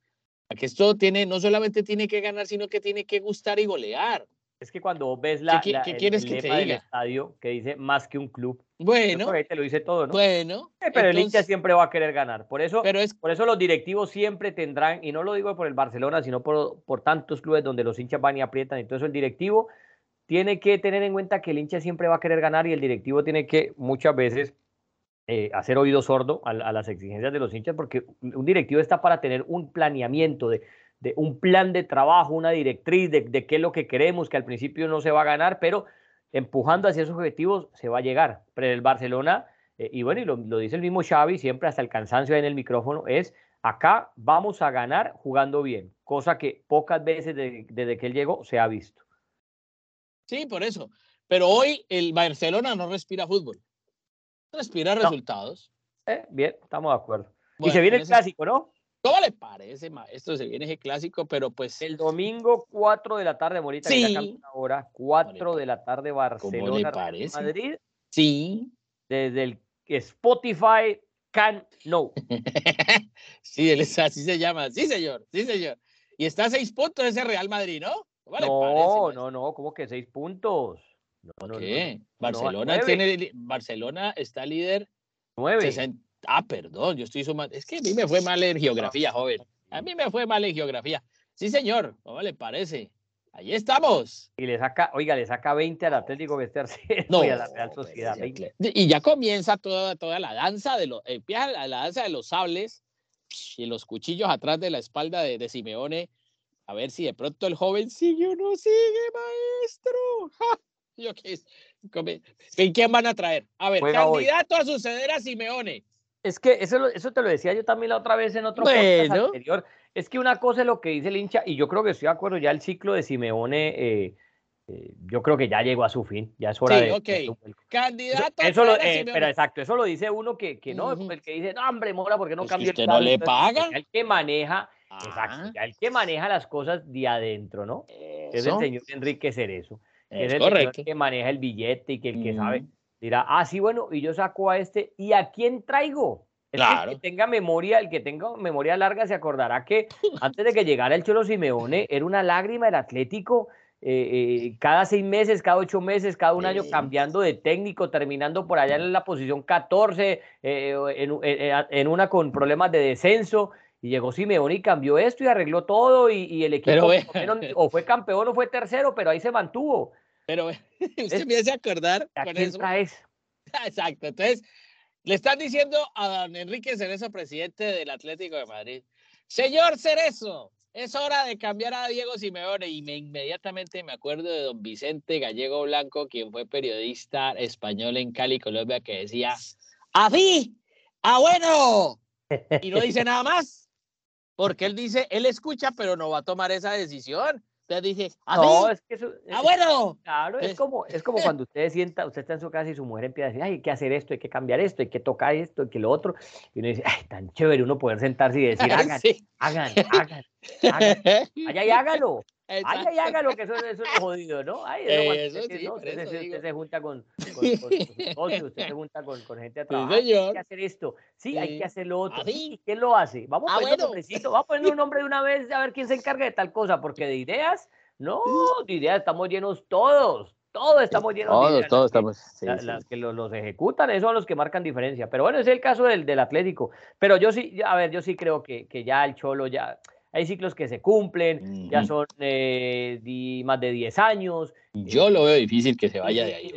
A que esto tiene, no solamente tiene que ganar, sino que tiene que gustar y golear. Es que cuando ves la, ¿Qué, quieres que te diga? estadio que dice más que un club. Bueno, te lo dice todo, ¿no? Bueno, pero el hincha siempre va a querer ganar. Por eso, pero es, por eso los directivos siempre tendrán, y no lo digo por el Barcelona, sino por, por tantos clubes donde los hinchas van y aprietan. Entonces el directivo tiene que tener en cuenta que el hincha siempre va a querer ganar y el directivo tiene que muchas veces eh, hacer oído sordo a, a las exigencias de los hinchas, porque un directivo está para tener un planeamiento de un plan de trabajo, una directriz de, qué es lo que queremos, que al principio no se va a ganar, pero empujando hacia esos objetivos se va a llegar. Pero el Barcelona, eh, y bueno, y lo, dice el mismo Xavi, siempre hasta el cansancio en el micrófono, es acá vamos a ganar jugando bien, cosa que pocas veces desde que él llegó se ha visto. Sí, por eso. Pero hoy el Barcelona no respira fútbol, respira resultados. Eh, bien, estamos de acuerdo. y se viene el clásico, ¿no? ¿Cómo le parece, maestro? Se viene ese clásico, pero pues. El domingo, 4 de la tarde, Morita, sí. ahora, 4 de la tarde, Barcelona, ¿Cómo le parece? Madrid. Sí. Desde el Spotify Can No. [LAUGHS] sí, él es, así se llama. Sí, señor. Sí, señor. Y está a 6 puntos ese Real Madrid, ¿no? no, no, no, ¿cómo que 6 puntos? No, ¿Qué? Barcelona tiene. Barcelona está líder. 9. Ah, perdón, yo estoy sumando. Es que a mí me fue mal en geografía, joven. A mí me fue mal en geografía. Sí, señor, ¿cómo le parece? Ahí estamos. Y le saca, oiga, le saca 20 al Atlético tercero no, y a la Real Sociedad. Y ya comienza toda, toda la danza de los, empieza la, danza de los sables y los cuchillos atrás de la espalda de, de Simeone. A ver si de pronto el joven sigue o no sigue, maestro. Yo qué ¿Y quién van a traer? A ver, candidato a suceder a Simeone. Es que eso, eso te lo decía yo también la otra vez en otro podcast anterior. Es que una cosa es lo que dice el hincha, y yo creo que estoy de acuerdo, ya el ciclo de Simeone, eh, eh, yo creo que ya llegó a su fin, ya es hora sí, de... ok, candidato eso lo, eh, Pero exacto, eso lo dice uno que, que no, el que dice, no, hombre, Mora, ¿por qué no pues cambia usted no le paga? el que maneja, exacto, Ah. el que maneja las cosas de adentro, ¿no? Es el Eso, señor Enrique Cerezo. Que es el correcto. señor que maneja el billete y que el que sabe dirá, ah, sí, bueno, y yo saco a este, ¿y a quién traigo? Es que Claro. El que tenga memoria, el que tenga memoria larga se acordará que [LAUGHS] antes de que llegara el Cholo Simeone era una lágrima el Atlético. eh, eh, cada seis meses, cada ocho meses, cada un año cambiando de técnico, terminando por allá en la posición 14, eh, en- en una con problemas de descenso. Y llegó Simeone y cambió esto y arregló todo. Y, y el equipo Pero menos, o fue campeón o fue tercero, pero ahí se mantuvo. Pero [LAUGHS] usted Es- me hace acordar ¿A con quién eso. traes? [LAUGHS] Exacto. Entonces, le están diciendo a don Enrique Cerezo, presidente del Atlético de Madrid, señor Cerezo, es hora de cambiar a Diego Simeone. Y me, inmediatamente me acuerdo de don Vicente Gallego Blanco, quien fue periodista español en Cali, Colombia, que decía, así, ¡ah, bueno! [LAUGHS] Y no dice nada más, porque él dice, él escucha, pero no va a tomar esa decisión. Entonces dice, ¿Ah, no, es que eso, ah, bueno. Claro, es como, es como [LAUGHS] cuando usted sienta, usted está en su casa y su mujer empieza a decir, ay, hay que hacer esto, hay que cambiar esto, hay que tocar esto, hay que lo otro. Y uno dice, ay, tan chévere uno poder sentarse y decir, [LAUGHS] hagan, hagan, hagan, hagan, [LAUGHS] allá y hágalo. Ay, ay, hágalo, que eso, eso es jodido, ¿no? Ay, eso, sí, no, usted, usted, se junta con, [LAUGHS] con, con, usted se junta con, con gente a trabajar. Sí, hay que hacer esto, sí, hay que hacer lo otro. ¿Y quién lo hace? Vamos a, poner un vamos a poner un [LAUGHS] nombre de una vez a ver quién se encarga de tal cosa, porque de ideas, no, [LAUGHS] de ideas estamos llenos todos. Todos estamos llenos todos, de ideas. Todos, estamos. Sí, las, que los, los, ejecutan, esos son los que marcan diferencia. Pero bueno, ese es el caso del, del Atlético. Pero yo sí, a ver, yo sí creo que, que ya el Cholo ya hay ciclos que se cumplen, ya son eh, más de 10 años. Yo lo veo difícil que se vaya de ahí.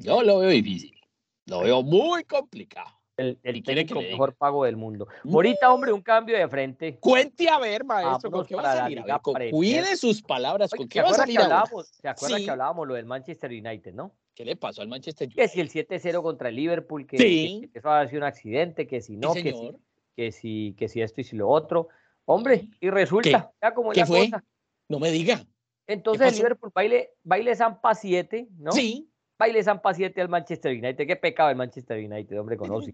Yo lo veo difícil, lo veo muy complicado. El, el técnico mejor pago del mundo. Ahorita, hombre, un cambio de frente. Cuente a ver, maestro, ¿con qué va a salir? cuide sus palabras, ¿con qué va a salir ¿Se acuerda que hablábamos lo del Manchester United, no? ¿Qué le pasó al Manchester United? Que si el 7-0 contra el Liverpool, que, sí. que, eso ha sido un accidente, que si no, que, si, que, si, que si esto y si lo otro. Hombre, y resulta, ya como ¿Qué fue? Cosa. No me diga. Entonces el Liverpool baile, baile Zampa 7, ¿no? Sí. Baile Zampa 7 al Manchester United. Qué pecado el Manchester United, hombre, conoce.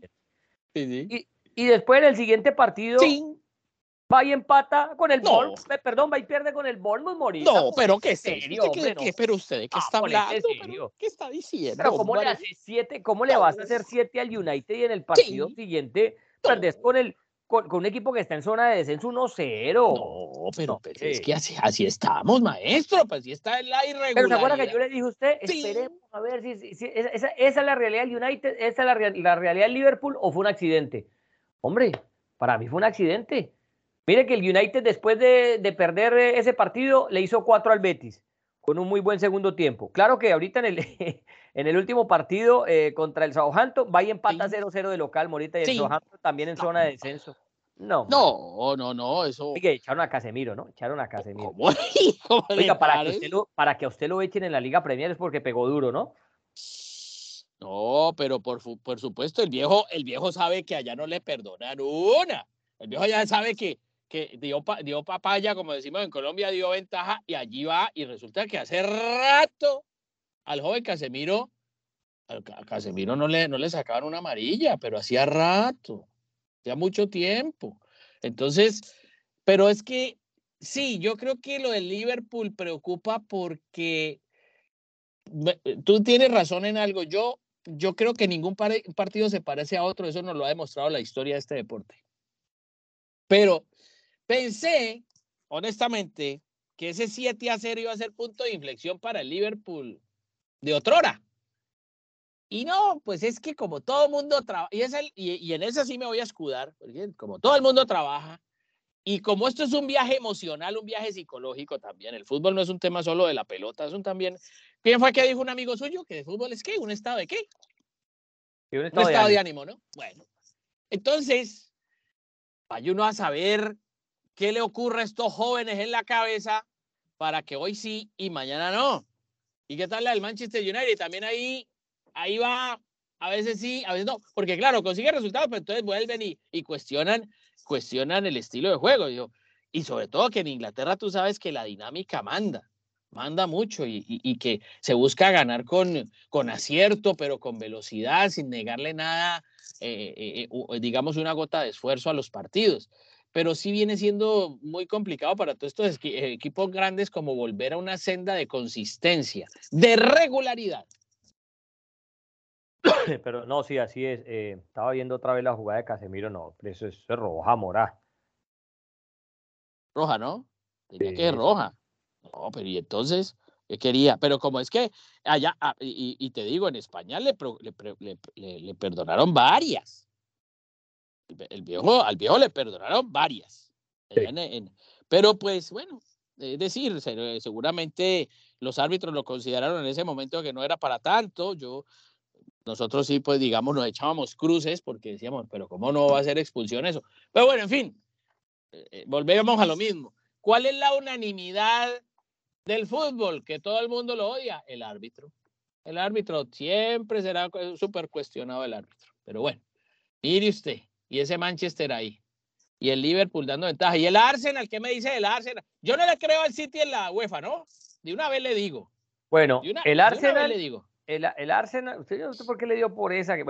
Sí, sí. Y, y, después en el siguiente partido, sí. va y empata con el no. Bournemouth. Perdón, va y pierde con el Bournemouth, morir. No, pero ¿qué serio? ¿Qué, qué, pero usted, ¿de qué ah, está hablando? Pero, ¿Qué está diciendo? Pero ¿cómo le hace siete? ¿Cómo le vas a hacer 7 al United y en el partido siguiente perdés con el con, un equipo que está en zona de descenso 1-0. No, pero, es que así, así, estamos, maestro, pues así está la irregularidad. Pero ¿se acuerda que yo le dije a usted? Esperemos a ver si, si, esa, esa, es la realidad del United, esa es la, la realidad del Liverpool o fue un accidente. Hombre, para mí fue un accidente. Mire que el United después de, de perder ese partido le hizo 4 al Betis con un muy buen segundo tiempo. Claro que ahorita en el, [LAUGHS] en el último partido eh, contra el Southampton va y empata 0-0 de local, Morita, y el Southampton también en zona de descenso. No. No, no, no, eso. Echaron a Casemiro, ¿no? Echaron a Casemiro. ¿Cómo? [LAUGHS] Oiga, para que, usted lo, para que usted lo echen en la Liga Premier es porque pegó duro, ¿no? No, pero por, por supuesto, el viejo, el viejo sabe que allá no le perdonan una. El viejo ya sabe que que dio, dio papaya, como decimos en Colombia, dio ventaja y allí va y resulta que hace rato al joven Casemiro, a Casemiro no le, no le sacaban una amarilla, pero hacía rato, hacía mucho tiempo. Entonces, pero es que sí, yo creo que lo del Liverpool preocupa porque tú tienes razón en algo. Yo, yo creo que ningún partido se parece a otro, eso nos lo ha demostrado la historia de este deporte. Pero Pensé, honestamente, que ese 7 a 0 iba a ser punto de inflexión para el Liverpool de otrora. Y no, pues es que como todo el mundo trabaja, y, y, y, en ese sí me voy a escudar, porque como todo el mundo trabaja, y como esto es un viaje emocional, un viaje psicológico también, el fútbol no es un tema solo de la pelota, es un también... ¿Quién fue que dijo un amigo suyo que el fútbol es qué? ¿Un estado de qué? un estado, de, ánimo. ¿no? Bueno, entonces, vaya uno a saber qué le ocurre a estos jóvenes en la cabeza para que hoy sí y mañana no. ¿Y qué tal la del Manchester United? También ahí, ahí va, a veces sí, a veces no, porque claro, consigue resultados, pero entonces vuelven y, y cuestionan, cuestionan el estilo de juego. Yo, y sobre todo que en Inglaterra tú sabes que la dinámica manda, manda mucho y, y, que se busca ganar con, con acierto, pero con velocidad, sin negarle nada, eh, eh, eh, digamos, una gota de esfuerzo a los partidos pero sí viene siendo muy complicado para todos estos equipos grandes como volver a una senda de consistencia, de regularidad. [COUGHS] Pero no, sí, así es. Eh, estaba viendo otra vez la jugada de Casemiro, no, eso es, roja, morá. Roja, ¿no? Tenía que ser roja. No, pero y entonces, ¿qué quería? Pero como es que allá, ah, y, te digo, en España le, le, le perdonaron varias el viejo, al viejo le perdonaron varias. pero pues bueno, es decir, seguramente los árbitros lo consideraron en ese momento que no era para tanto. Yo, nosotros sí, pues digamos, nos echábamos cruces porque decíamos, pero ¿cómo no va a ser expulsión eso? Pero bueno, en fin, eh, eh, volvemos a lo mismo. ¿Cuál es la unanimidad del fútbol? Que todo el mundo lo odia, el árbitro. El árbitro siempre será súper cuestionado el árbitro. Pero bueno, mire usted, y ese Manchester ahí, y el Liverpool dando ventaja, y el Arsenal, ¿qué me dice del Arsenal? Yo no le creo al City en la UEFA, ¿no? De una vez le digo. Bueno, el Arsenal, le digo. El, el, Arsenal, usted no sé por qué le dio por esa. Que,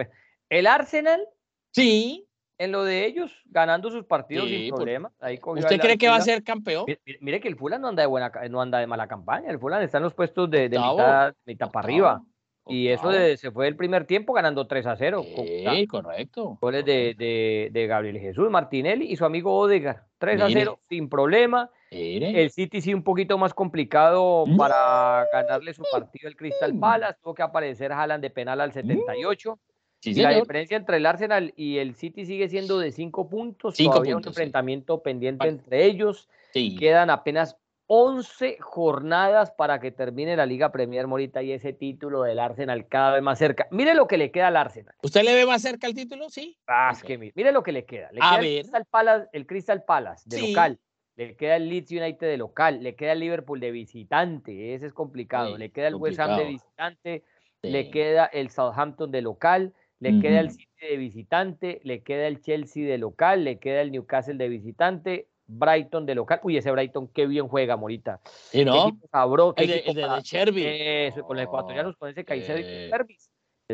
el Arsenal, sí, en lo de ellos, ganando sus partidos sin problema. ¿Usted cree que va a ser campeón? Mire, que el Fulham no anda de buena, no anda de mala campaña. El Fulham está en los puestos de, de mitad, mitad para arriba. Y eso se fue el primer tiempo ganando 3 a 0. Sí, correcto. Goles de, de, Gabriel Jesús, Martinelli y su amigo Odegar. 3 a 0 sin problema. El City sí un poquito más complicado para ganarle su partido al Crystal Palace. Tuvo que aparecer Haaland de penal al 78. y la diferencia entre el Arsenal y el City sigue siendo de 5 puntos. Cinco Todavía un enfrentamiento pendiente entre ellos. Quedan apenas 11 jornadas para que termine la Liga Premier Morita y ese título del Arsenal cada vez más cerca. Mire lo que le queda al Arsenal. ¿Usted le ve más cerca el título? Sí. Ah, es que mire, lo que le queda. Le queda el Crystal, Palace, el Crystal Palace de local. Le queda el Leeds United de local. Le queda el Liverpool de visitante. Ese es complicado. le queda el West Ham de visitante. Le queda el Southampton de local. Le queda el City de visitante. Le queda el Chelsea de local. Le queda el Newcastle de visitante Brighton de local. Uy, ese Brighton qué bien juega, Morita. ¿Y no? Cabrón, el de, de, con los ecuatorianos, con ese Caicedo y eh,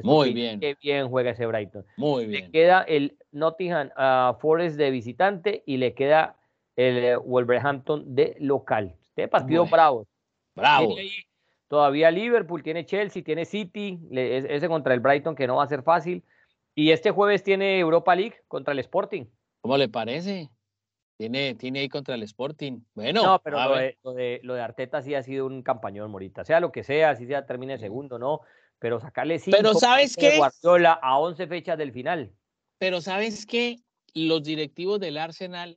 Muy bien. Qué bien juega ese Brighton. Muy bien. Le queda el Nottingham uh, Forest de visitante y le queda el eh, Wolverhampton de local. Este partido bravo. Bravo. Todavía Liverpool, tiene Chelsea, tiene City, ese contra el Brighton que no va a ser fácil. Y este jueves tiene Europa League contra el Sporting. ¿Cómo le parece? Tiene, tiene ahí contra el Sporting. Bueno, no, pero lo de, lo de, Arteta sí ha sido un campañón, Morita. Sea lo que sea, si sea termine segundo, no. Pero sacarle cinco pero ¿sabes qué? Guardiola a 11 fechas del final. Pero ¿sabes qué? Los directivos del Arsenal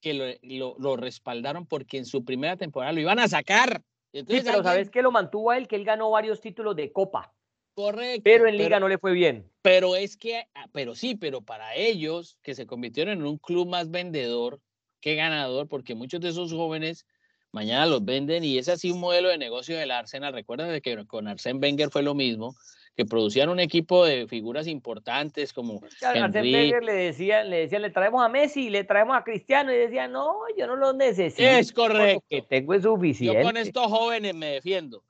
que lo, lo, respaldaron porque en su primera temporada lo iban a sacar. Entonces, sí, pero ¿sabes qué lo mantuvo a él? Que él ganó varios títulos de Copa. Correcto. Pero en Liga no le fue bien. Pero es que, ah, pero sí, pero para ellos, que se convirtieron en un club más vendedor, qué ganador, porque muchos de esos jóvenes mañana los venden y es así un modelo de negocio del Arsenal. Recuerden que con Arsène Wenger fue lo mismo, que producían un equipo de figuras importantes como Arsène Wenger le decía, le decía, le traemos a Messi, le traemos a Cristiano y decía, no, yo no los necesito. Es correcto. Que tengo es suficiente. Yo con estos jóvenes me defiendo.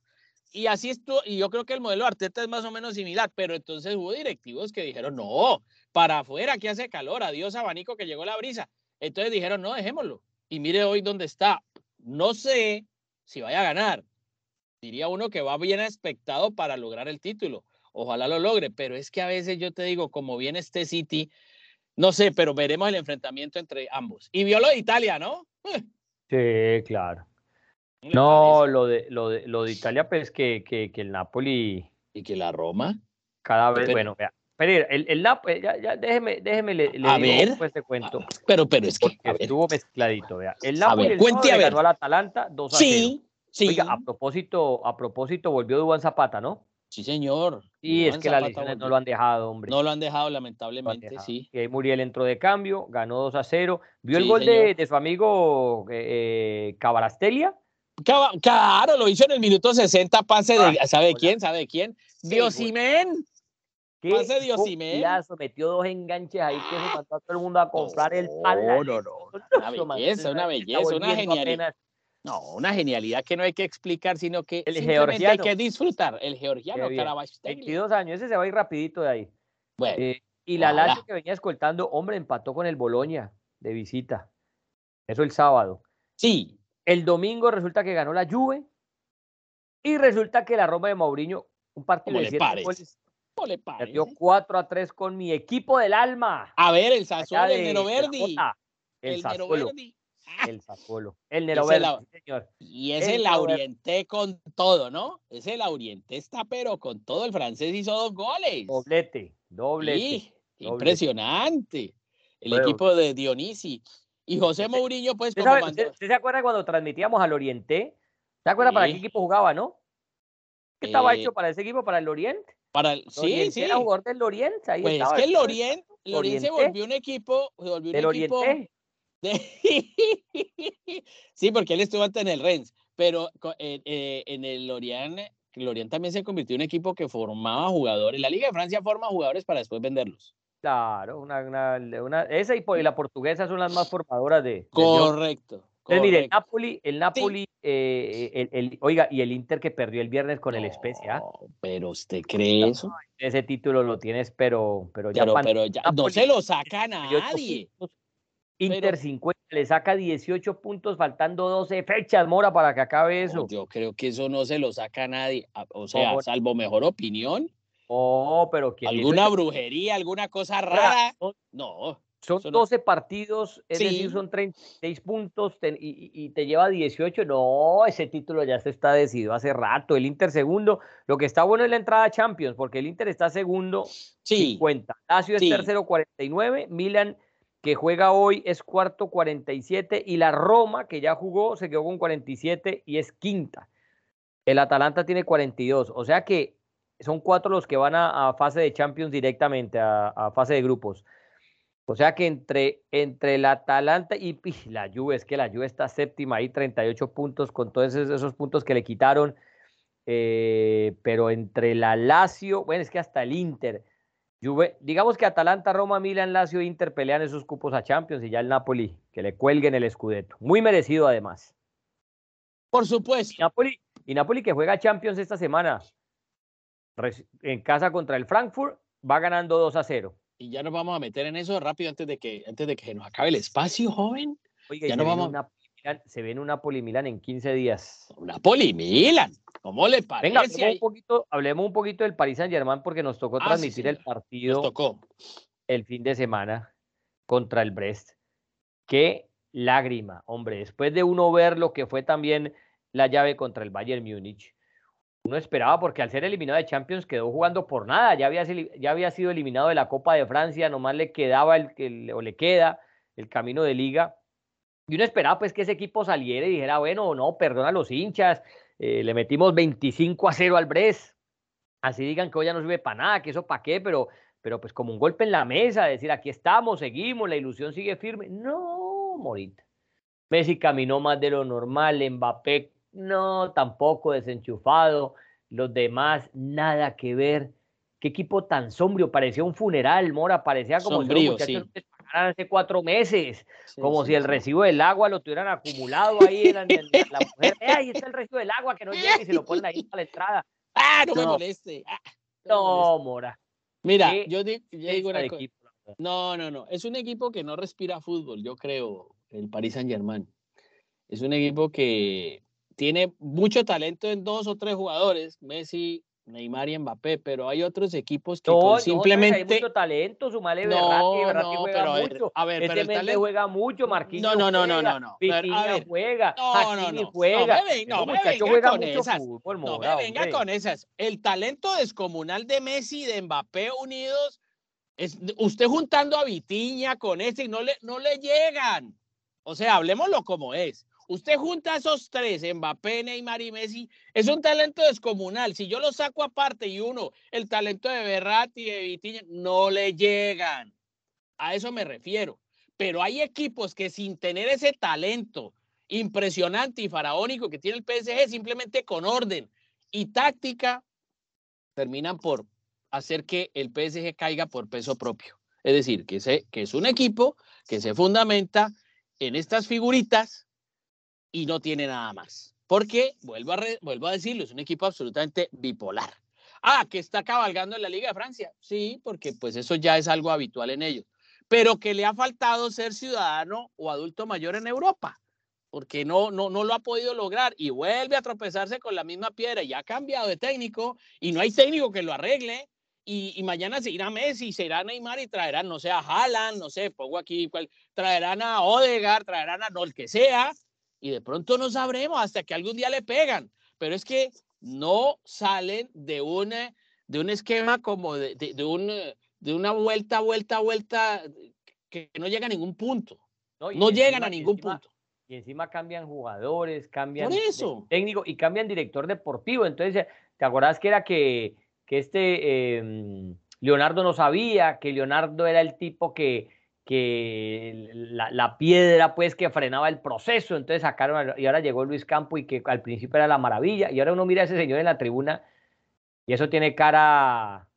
Y así estuvo, y yo creo que el modelo Arteta es más o menos similar, pero entonces hubo directivos que dijeron, no, para afuera, que hace calor, adiós abanico que llegó la brisa. Entonces dijeron, no, dejémoslo. Y mire hoy dónde está. No sé si vaya a ganar. Diría uno que va bien expectado para lograr el título. Ojalá lo logre, pero es que a veces yo te digo, como viene este City, no sé, pero veremos el enfrentamiento entre ambos. Y vio lo de Italia, ¿no? Sí, claro. No, lo de, lo de, lo de Italia, pues que, que, que el Napoli. Y que la Roma. Cada vez, bueno, vea, pero el, el Napoli, ya, ya, déjeme, déjeme le, a ver, este cuento. Pero, pero es que estuvo mezcladito, vea. El Napoli a ver, cuente a ver. ganó al Atalanta 2 a sí, 0. Sí, Oiga, a propósito, a propósito, volvió Dubán Zapata, ¿no? Sí, señor. Y es que las lesiones no lo han dejado, hombre. No lo han dejado, lamentablemente, sí. Y ahí Muriel entró de cambio, ganó 2 a 0. ¿Vio el gol de, de, su amigo eh, eh Cabarastelia? Claro, lo hizo en el minuto 60, pase de, ¿sabe quién? ¿Sabe quién? Diosimen. Pase Diosimen. metió dos enganches ahí que se mandó a todo el mundo a comprar el palo. No, no, Una belleza, una belleza, una genialidad. No, una genialidad que no hay que explicar, sino que el simplemente hay que disfrutar. El georgiano, 22 años, ese se va a ir rapidito de ahí. Bueno, eh, y la Lazio que venía escoltando, hombre, empató con el Boloña de visita. Eso el sábado. Sí, el domingo resulta que ganó la Juve y resulta que la Roma de Mourinho, un partido de siete goles, perdió 4 a 3 con mi equipo del alma. A ver, el Sassuolo, el Nero Verdi. El, el Sassuolo. El Sassuolo. El Nero Verdi, señor. Y ese la orienté con todo, ¿no? Ese la orienté está, pero con todo. El francés hizo dos goles. Doblete, doblete. Sí, impresionante. El equipo de Dionisi. Y José Mourinho, pues, como ¿Usted, se acuerda cuando transmitíamos al Oriente? ¿Se acuerda para qué equipo jugaba, no? ¿Qué estaba hecho para ese equipo, para el Oriente? Para el, sí, sí. Era jugador del Lorient. pues es que el Lorient, Lorient se volvió un equipo. Se volvió un equipo [LAUGHS] sí, porque él estuvo antes en el Rennes. Pero eh, eh, en el Lorient, Lorient también se convirtió en un equipo que formaba jugadores. La Liga de Francia forma jugadores para después venderlos. Claro, una, una, esa y, la portuguesa son las más formadoras de. Correcto. Entonces, mire, el Napoli, el Napoli, eh, el, oiga, y el Inter que perdió el viernes con el Spezia. Pero usted cree eso? Ese título lo tienes, pero, pero ya. Pero, ya no se lo saca nadie. Inter 50 le saca 18 puntos faltando 12 fechas, Mora, para que acabe eso. yo creo que eso no se lo saca nadie. O sea, salvo mejor opinión. Oh, pero ¿Alguna brujería, alguna cosa rara? No. Son 12 partidos, es decir, son 36 puntos y, te lleva 18. No, ese título ya se está decidido hace rato. El Inter segundo. Lo que está bueno es la entrada a Champions, porque el Inter está segundo sí. 50. Lazio es tercero 49. Milan, que juega hoy, es cuarto 47. Y la Roma, que ya jugó, se quedó con 47 y es quinta. El Atalanta tiene 42. O sea que son cuatro los que van a, fase de Champions directamente, a fase de grupos. O sea que entre, entre el Atalanta y, la Juve, es que la Juve está séptima ahí, 38 puntos con todos esos, puntos que le quitaron. Eh, pero entre la Lazio, bueno, es que hasta el Inter, Juve, digamos que Atalanta, Roma, Milan, Lazio e Inter pelean esos cupos a Champions y ya el Napoli, que le cuelguen el Scudetto. Muy merecido además. Por supuesto. Y Napoli, y Napoli que juega Champions esta semana en casa contra el Frankfurt, va ganando 2 a 0 y ya nos vamos a meter en eso rápido antes de que, antes de que nos acabe el espacio, joven. Oiga, ya nos vamos. Una, se viene una Poli-Milan en 15 días. Una Poli-Milan. ¿Cómo le parece? Venga, hablemos un, poquito, hablemos un poquito del Paris Saint-Germain porque nos tocó ah, transmitir el partido nos tocó. el fin de semana contra el Brest. Qué lágrima, hombre. Después de uno ver lo que fue también la llave contra el Bayern Múnich, uno esperaba porque al ser eliminado de Champions quedó jugando por nada, ya había, ya había sido eliminado de la Copa de Francia, nomás le quedaba el, o le queda el camino de liga. Y uno esperaba pues que ese equipo saliera y dijera, bueno, no, perdona a los hinchas, eh, le metimos 25 a 0 al Brest. Así digan que hoy ya no sirve para nada, que eso para qué, pero, pero pues como un golpe en la mesa, decir, aquí estamos, seguimos, la ilusión sigue firme. No, Morita. Messi caminó más de lo normal, Mbappé no, tampoco desenchufado. Los demás, nada que ver. Qué equipo tan sombrío, parecía un funeral, Mora, parecía como si los muchachos sí. hace cuatro meses, como si el recibo del agua lo tuvieran acumulado ahí en la, mujer. Eh, ahí está el recibo del agua que no llega y se lo ponen ahí a la entrada. ¡Ah, no, me moleste! Ah, no, Mora. Mira, yo, digo una cosa. No, no, no. Es un equipo que no respira fútbol, yo creo, el Paris Saint Germain. Es un equipo que tiene mucho talento en dos o tres jugadores, Messi, Neymar y Mbappé, pero hay otros equipos que simplemente. hay mucho talento, sumale no, Berratti, juega pero mucho. A ver, este pero juega mucho, Marquinhos. No, no, no, no, no, no. juega, no, no, no. juega. No, me, venga con esas. no me venga con esas. El talento descomunal de Messi y de Mbappé unidos, es, usted juntando a Vitiña con ese y no le, no le llegan. O sea, hablemoslo como es. Usted junta a esos tres, Mbappé, Neymar y Messi, es un talento descomunal. Si yo lo saco aparte y uno, el talento de Berratti y de Vitiña, no le llegan. A eso me refiero. Pero hay equipos que sin tener ese talento impresionante y faraónico que tiene el PSG, simplemente con orden y táctica, terminan por hacer que el PSG caiga por peso propio. Es decir, que, que es un equipo que se fundamenta en estas figuritas y no tiene nada más. Porque, vuelvo a, vuelvo a decirlo, es un equipo absolutamente bipolar. Ah, que está cabalgando en la Liga de Francia. Sí, porque pues eso ya es algo habitual en ellos. Pero que le ha faltado ser ciudadano o adulto mayor en Europa, porque no, no, no lo ha podido lograr y vuelve a tropezarse con la misma piedra. Ya ha cambiado de técnico y no hay técnico que lo arregle. Y, mañana se irá Messi, se irá Neymar y traerán, no sé, a Haaland, no sé, pongo aquí, traerán a Odegaard, traerán a no, el que sea, y de pronto no sabremos hasta que algún día le pegan. Pero es que no salen de, una, de un esquema como de, de, un, de una vuelta, vuelta, vuelta que no llega a ningún punto. No, llegan a ningún punto. Y encima cambian jugadores, cambian técnico y cambian director deportivo. Entonces, ¿te acordás que era que, que este em, Leonardo no sabía, que Leonardo era el tipo que, que la, piedra pues que frenaba el proceso, entonces sacaron, y ahora llegó Luis Campo y que al principio era la maravilla, y ahora uno mira a ese señor en la tribuna y eso tiene cara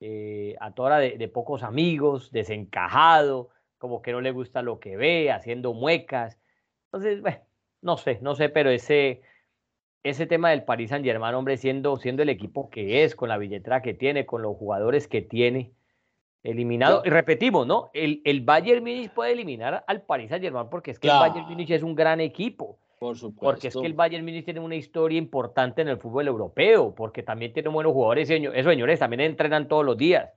eh, a toda de, de, pocos amigos, desencajado, como que no le gusta lo que ve, haciendo muecas. Entonces, bueno, no sé, no sé, pero ese, ese tema del Paris Saint Germain, hombre, siendo, siendo el equipo que es, con la billetera que tiene, con los jugadores que tiene, eliminado, y repetimos, ¿no? El, el Bayern Múnich puede eliminar al Paris Saint Germain porque es que el Bayern Múnich es un gran equipo. Por supuesto. Porque es que el Bayern Múnich tiene una historia importante en el fútbol europeo, porque también tiene buenos jugadores, esos señores también entrenan todos los días.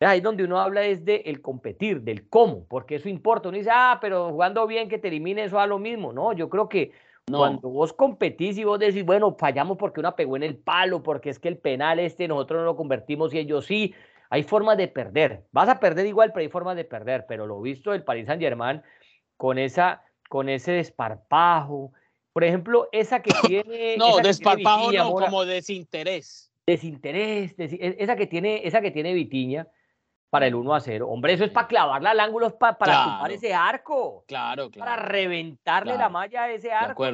Ahí donde uno habla es de el competir, del cómo, porque eso importa. Uno dice, ah, pero jugando bien que te elimine eso a lo mismo. No, yo creo que cuando vos competís y vos decís, bueno, fallamos porque una pegó en el palo, porque es que el penal este nosotros no lo convertimos y ellos sí, hay formas de perder. Vas a perder igual, pero hay formas de perder. Pero lo visto del Paris Saint Germain con esa, con ese desparpajo. Por ejemplo, esa que [LAUGHS] tiene. no, desparpajo no, como desinterés. Desinterés, e, esa que tiene, esa que tiene Vitiña para el 1 a 0. Hombre, eso es para clavarla al ángulo, para claro, ese arco. Claro, claro. Para reventarle la malla a ese arco.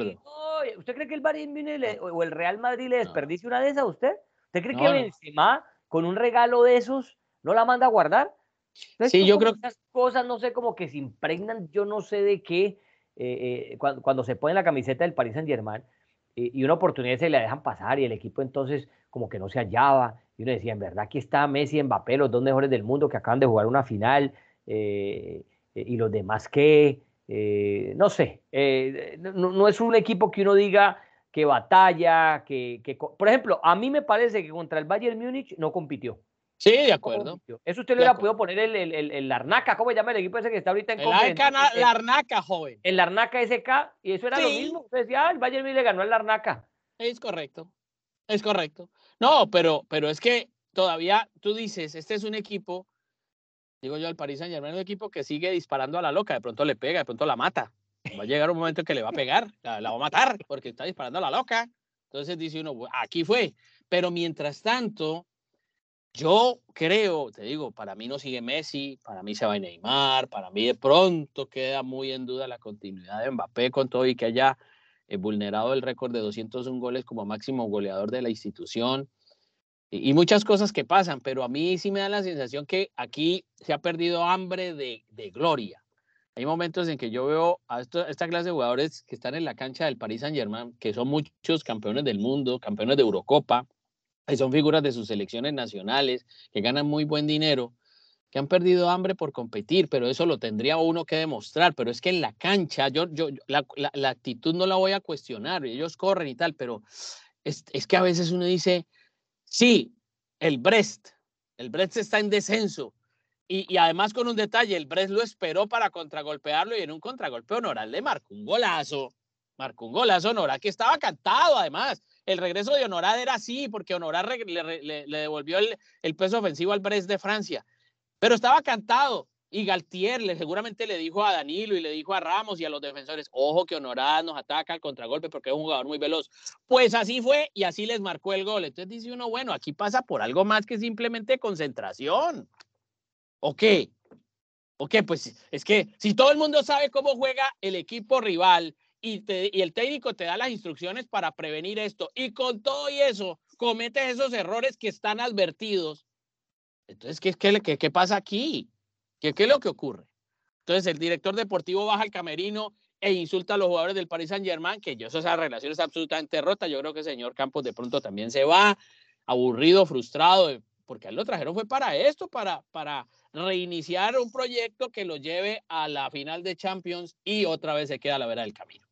¿Usted cree que el Bayern o el Real Madrid le desperdicie una de esas a usted? ¿Usted cree que Benzema con un regalo de esos no la manda a guardar? sí, yo creo que esas cosas, no sé, como que se impregnan, yo no sé de qué, eh, eh, cuando, se pone la camiseta del Paris Saint Germain eh, y una oportunidad se la dejan pasar y el equipo entonces como que no se hallaba y uno decía, en verdad, aquí está Messi y Mbappé, los dos mejores del mundo que acaban de jugar una final, y los demás que, no sé, no, es un equipo que uno diga que batalla, que, por ejemplo, a mí me parece que contra el Bayern Múnich no compitió. Sí, de acuerdo. Eso usted le hubiera podido poner el, el, el, Larnaca, ¿cómo se llama el equipo ese que está ahorita en El Larnaca, joven. El Larnaca SK, y eso era lo mismo. Usted decía, ah, el Bayern Múnich le ganó al Larnaca. Es correcto, es correcto. No, pero, pero es que todavía tú dices, este es un equipo, digo yo al Paris Saint Germain, un equipo que sigue disparando a la loca, de pronto le pega, de pronto la mata. Va a llegar un momento que le va a pegar, la, va a matar, porque está disparando a la loca. Entonces dice uno, aquí fue. Pero mientras tanto, yo creo, te digo, para mí no sigue Messi, para mí se va a Neymar, para mí de pronto queda muy en duda la continuidad de Mbappé con todo y que haya eh, vulnerado el récord de 201 goles como máximo goleador de la institución y, muchas cosas que pasan, pero a mí sí me da la sensación que aquí se ha perdido hambre de, de gloria. Hay momentos en que yo veo a esta clase de jugadores que están en la cancha del Paris Saint Germain, que son muchos campeones del mundo, campeones de Eurocopa, que son figuras de sus selecciones nacionales, que ganan muy buen dinero, que han perdido hambre por competir, pero eso lo tendría uno que demostrar. Pero es que en la cancha, yo, yo, la, actitud no la voy a cuestionar, ellos corren y tal, pero es, que a veces uno dice, sí, el Brest, el Brest está en descenso. Y, además con un detalle, el Brest lo esperó para contragolpearlo y en un contragolpe honoral le marcó un golazo. Marcó un golazo Honoral que estaba cantado además. El regreso de Honoral era así, porque Honoral le, devolvió el, peso ofensivo al Brest de Francia pero estaba cantado. Y Galtier le, seguramente le dijo a Danilo y le dijo a Ramos y a los defensores, ojo que Honorada nos ataca al contragolpe porque es un jugador muy veloz. Pues así fue y así les marcó el gol. Entonces dice uno, bueno, aquí pasa por algo más que simplemente concentración. ¿O qué? ¿O qué? Pues es que si todo el mundo sabe cómo juega el equipo rival y, el técnico te da las instrucciones para prevenir esto y con todo y eso cometes esos errores que están advertidos, entonces, ¿qué, qué, qué pasa aquí? ¿Qué, ¿Qué es lo que ocurre? Entonces, el director deportivo baja al camerino e insulta a los jugadores del Paris Saint Germain, que yo esa relación está absolutamente rota. Yo creo que el señor Campos de pronto también se va, aburrido, frustrado, porque a él lo trajeron fue para esto, para, para reiniciar un proyecto que lo lleve a la final de Champions y otra vez se queda a la vera del camino.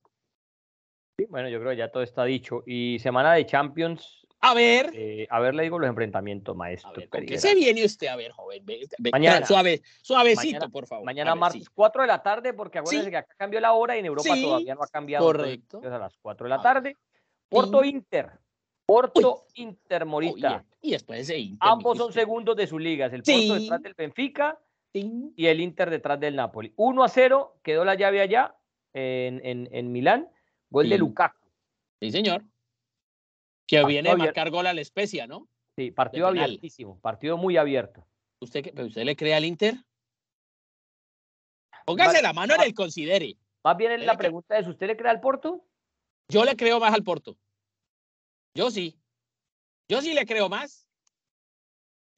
Sí, bueno, yo creo que ya todo está dicho. Y semana de Champions, a ver. Eh, a ver, le digo los enfrentamientos, maestro. qué se viene usted? A ver, joven. mañana. Suave, suavecito, por favor. Mañana martes, 4 de la tarde, porque acuérdense que acá cambió la hora y en Europa todavía no ha cambiado. Correcto. a las 4 de la tarde. Porto Inter. Porto Inter Morita. y después ese Inter. Ambos son segundos de sus ligas. El Porto detrás del Benfica y el Inter detrás del Napoli. 1 a 0, quedó la llave allá en, en, en Milán. Gol de Lukaku. Sí, señor. Que viene a marcar gol a la especia, ¿no? Sí, partido abiertísimo, partido muy abierto. ¿Usted, ¿Usted le cree al Inter? Póngase la mano en el considere. Más bien en la pregunta es, ¿usted le cree al Porto? Yo le creo más al Porto. Yo sí. Yo sí le creo más.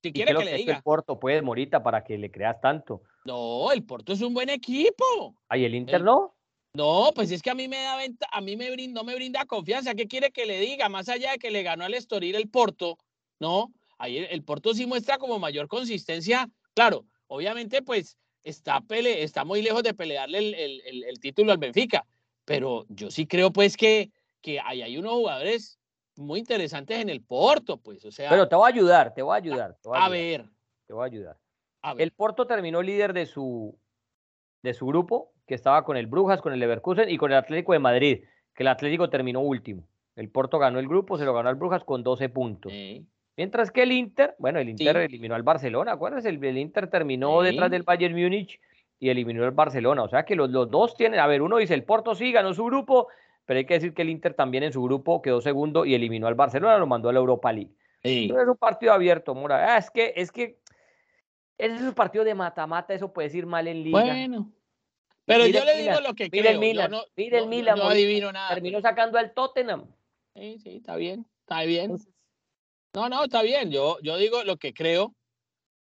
Si quiere que le diga. el Porto, puede, Morita, para que le creas tanto. No, el Porto es un buen equipo. ¿Ay, el Inter no? No, pues es que a mí me da venta, a mí me brinda, no me brinda confianza. ¿Qué quiere que le diga? Más allá de que le ganó al Estoril el Porto, ¿no? Ahí el, Porto sí muestra como mayor consistencia. Claro, obviamente, pues está, pele, está muy lejos de pelearle el, título al Benfica, pero yo sí creo pues que, que hay, hay unos jugadores muy interesantes en el Porto, pues, o sea. Pero te voy a ayudar, te voy a ayudar. a, ver. Te voy a ayudar. El Porto terminó líder de su, de su grupo, que estaba con el Brujas, con el Leverkusen y con el Atlético de Madrid, que el Atlético terminó último. El Porto ganó el grupo, se lo ganó al Brujas con 12 puntos. Mientras que el Inter, bueno, el Inter eliminó al Barcelona, acuérdense, el, Inter terminó detrás del Bayern Múnich y eliminó al Barcelona. O sea que los, los, dos tienen, a ver, uno dice el Porto sí ganó su grupo, pero hay que decir que el Inter también en su grupo quedó segundo y eliminó al Barcelona, lo mandó a la Europa League. Entonces es un partido abierto, Mora. Ah, es que, es que ese es un partido de mata-mata, eso puede ir mal en liga. Bueno. Pero yo le digo lo que mira creo. El Milan, no, mira el Milan. No, adivino nada. Terminó sacando al Tottenham. Sí, sí, está bien, está bien. No, no, está bien. Yo, yo digo lo que creo.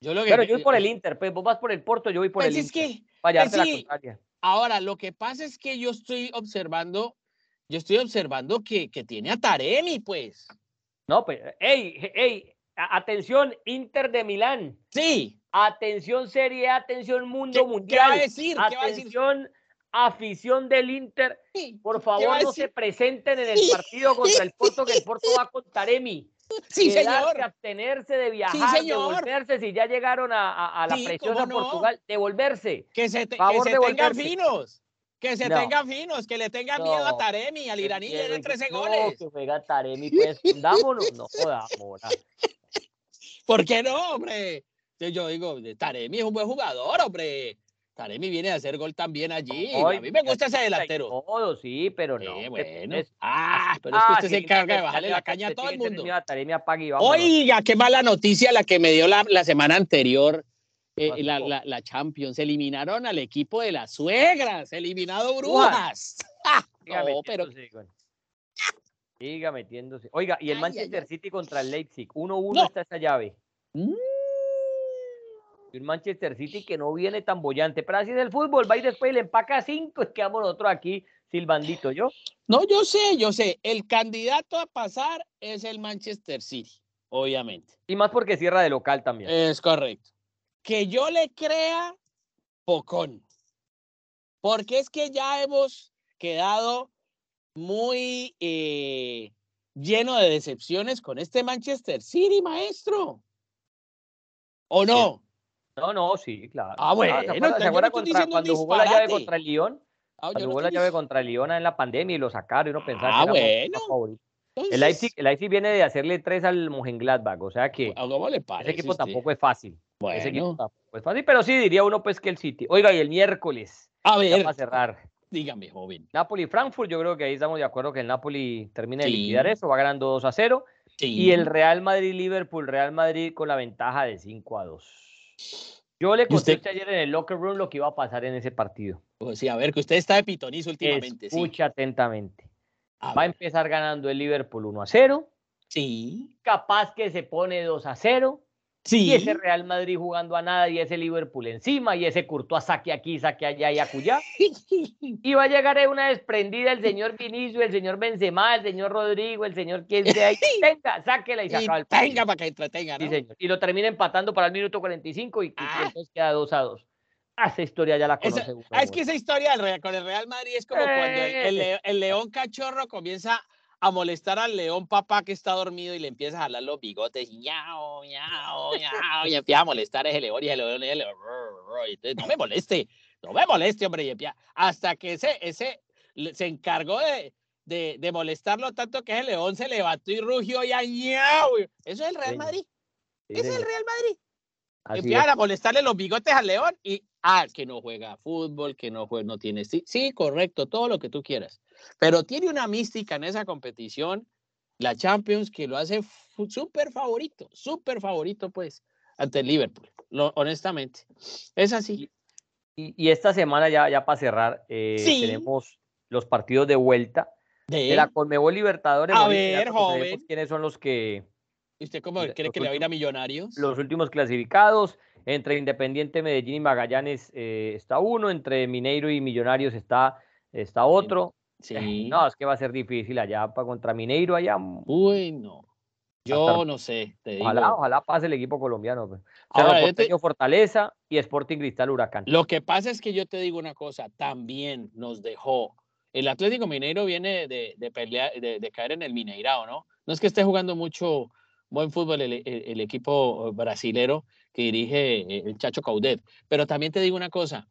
Yo lo que Pero yo voy por el Inter, pues vos vas por el Porto, yo voy por pues el es Inter. Que, pues sí. Ahora, lo que pasa es que yo estoy observando, yo estoy observando que, que tiene a Taremi, pues. No, pues, hey, hey, atención, Inter de Milán. Sí. Atención Serie atención Mundo Mundial. ¿Qué va a decir? ¿Qué atención afición del Inter. Por favor, no se presenten en el partido contra el Porto, que el Porto va con Taremi. Sí, señor. abstenerse de viajar, devolverse si ya llegaron a, a, la preciosa Portugal, devolverse. Que se, que se tengan finos. Que se tengan finos, que le tengan miedo a Taremi, al iraní de 13 goles. Que juega Taremi, pues, dámonos. No jodamos. [LAUGHS] ¿Por qué no, hombre? Yo digo, Taremi es un buen jugador, hombre. Taremi viene a hacer gol también allí. a mí me gusta ese delantero. Todo, sí, pero no. bueno. ah, pero es que usted se encarga de bajarle la caña a todo el mundo. Taremi Oiga, qué mala noticia la que me dio la, la semana anterior. Eh, la, la, la, Champions. Eliminaron al equipo de las suegras. Eliminado Brujas. [LAUGHS] no, pero... Siga metiéndose. Oiga, y el Manchester City contra el Leipzig. 1-1 está esa llave. Mm un Manchester City que no viene tan bollante. Pero así es el fútbol, va y después le empaca cinco, es que vamos nosotros aquí silbandito, ¿yo? No, yo sé, yo sé. El candidato a pasar es el Manchester City, obviamente. Y más porque cierra de local también. Es correcto. Que yo le crea pocón. Porque es que ya hemos quedado muy eh, lleno de decepciones con este Manchester City, maestro. ¿O no? No, no, sí, claro. Ah, bueno. ¿Se acuerda, cuando jugó la llave contra el Lyon? Ah, cuando jugó la llave contra el Lyon en la pandemia y lo sacaron y uno pensaba ah, que era bueno. El, Leipzig, el Leipzig viene de hacerle tres al Mönchengladbach, o sea que ese equipo tampoco es fácil. Bueno. Ese equipo tampoco es fácil, pero sí diría uno pues que el City. Oiga, y el miércoles. A ver. Para cerrar. Dígame, joven. Napoli-Frankfurt, yo creo que ahí estamos de acuerdo que el Napoli termina de liquidar eso, va ganando 2 a 0. Y el Real Madrid-Liverpool, Real Madrid con la ventaja de 5 a 2. Yo le conté ayer en el locker room lo que iba a pasar en ese partido. Pues sí, a ver, que usted está de pitonizo últimamente. Escucha atentamente. va a empezar ganando el Liverpool 1 a 0. Sí. Capaz que se pone 2 a 0. Y ese Real Madrid jugando a nada y ese Liverpool encima y ese Courtois saque aquí, saque allá y acullá. [LAUGHS] y va a llegar una desprendida el señor Vinicio, el señor Benzema, el señor Rodrigo, el señor quien sea. Y [LAUGHS] tenga, sáquela y saca el Tenga para que entretenga, ¿no? Y lo termina empatando para el minuto 45 y, ah. entonces queda 2 a 2. Ah, esa historia ya la conoce. es que esa historia con el Real Madrid es como cuando el, el León Cachorro comienza a molestar al león papá que está dormido y le empieza a jalar los bigotes, y ñao, ñao, ñao, y empieza a molestar a ese león y el león, y el león y no me moleste, no me moleste, hombre, y empieza, hasta que ese, ese se encargó de, de, de, molestarlo tanto que ese león se levantó y rugió y ñao. Eso es el Real Madrid. es el Real Madrid. Empiezan a molestarle los bigotes al león y, ah, que no juega fútbol, que no juega, no tiene, sí, sí, correcto, todo lo que tú quieras pero tiene una mística en esa competición la Champions, que lo hace súper favorito, súper favorito, pues, ante el Liverpool, honestamente. Es así. Y, esta semana, ya, ya para cerrar, eh, tenemos los partidos de vuelta de, la Conmebol Libertadores. A ver, joven. ¿Quiénes son los que... ¿Y usted cómo cree que le va a ir a Millonarios? Los últimos clasificados. Entre Independiente, Medellín y Magallanes eh, está uno. Entre Mineiro y Millonarios está, está otro. Sí. No, es que va a ser difícil allá para contra Mineiro allá. Uy, no. Yo no sé. ojalá, ojalá pase el equipo colombiano. Pues. Ahora, Fortaleza y Sporting Cristal Huracán. Lo que pasa es que yo te digo una cosa, también nos dejó. El Atlético Mineiro viene de, de pelear, de, caer en el Mineirao, ¿no? No es que esté jugando mucho buen fútbol el, equipo brasilero que dirige eh, el Chacho Caudet. Pero también te digo una cosa.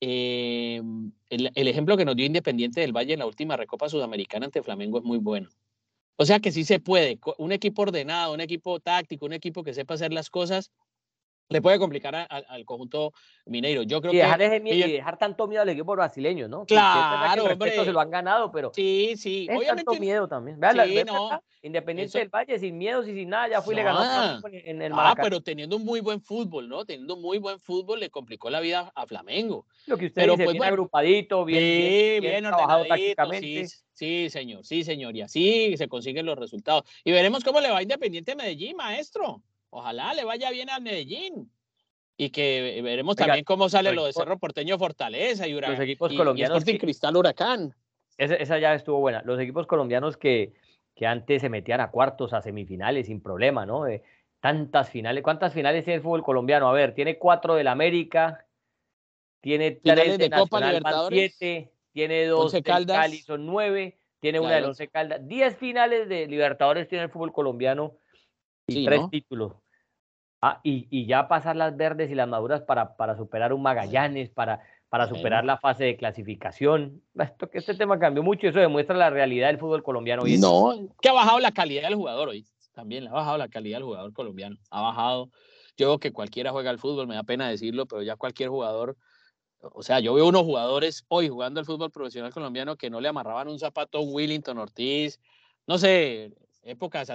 Em, el, el, ejemplo que nos dio Independiente del Valle en la última Recopa Sudamericana ante Flamengo es muy bueno. O sea que sí se puede. Un equipo ordenado, un equipo táctico, un equipo que sepa hacer las cosas, le puede complicar al conjunto mineiro. Yo creo y dejar, que y dejar tanto miedo al equipo brasileño, ¿no? Claro, hombre. se lo han ganado, pero sí, sí, es Obviamente, tanto miedo también. Vean, sí, no. Independiente del Valle, sin miedo y sin nada, ya fui y le ganó en el Ah, pero teniendo un muy buen fútbol, ¿no? Teniendo un muy buen fútbol le complicó la vida a Flamengo. Lo que usted pero, dice, pues, bien agrupadito, bien, bien, bien, trabajado tácticamente. Sí, sí, señor, sí, señor, y así se consiguen los resultados. Y veremos cómo le va Independiente Medellín, maestro. Ojalá le vaya bien a Medellín y que veremos también cómo sale lo de Cerro Porteño Fortaleza y Huracán. Los equipos colombianos. Y Cristal Huracán. Esa, esa, ya estuvo buena. Los equipos colombianos que, que antes se metían a cuartos, a semifinales sin problema, ¿no? tantas finales. ¿Cuántas finales tiene el fútbol colombiano? A ver, tiene cuatro del América, tiene tres de, Copa Libertadores, siete, tiene dos de Cali, son nueve, tiene una de Once Caldas. Diez finales de Libertadores tiene el fútbol colombiano y tres títulos. Ah, y, y, ya pasar las verdes y las maduras para, para superar un Magallanes, para, para superar la fase de clasificación. Esto, este tema cambió mucho y eso demuestra la realidad del fútbol colombiano hoy. No, que ha bajado la calidad del jugador hoy. También ha bajado la calidad del jugador colombiano. Ha bajado. Yo veo que cualquiera juega al fútbol, me da pena decirlo, pero ya cualquier jugador, o sea, yo veo unos jugadores hoy jugando al fútbol profesional colombiano que no le amarraban un zapato a Willington Ortiz, no sé, épocas,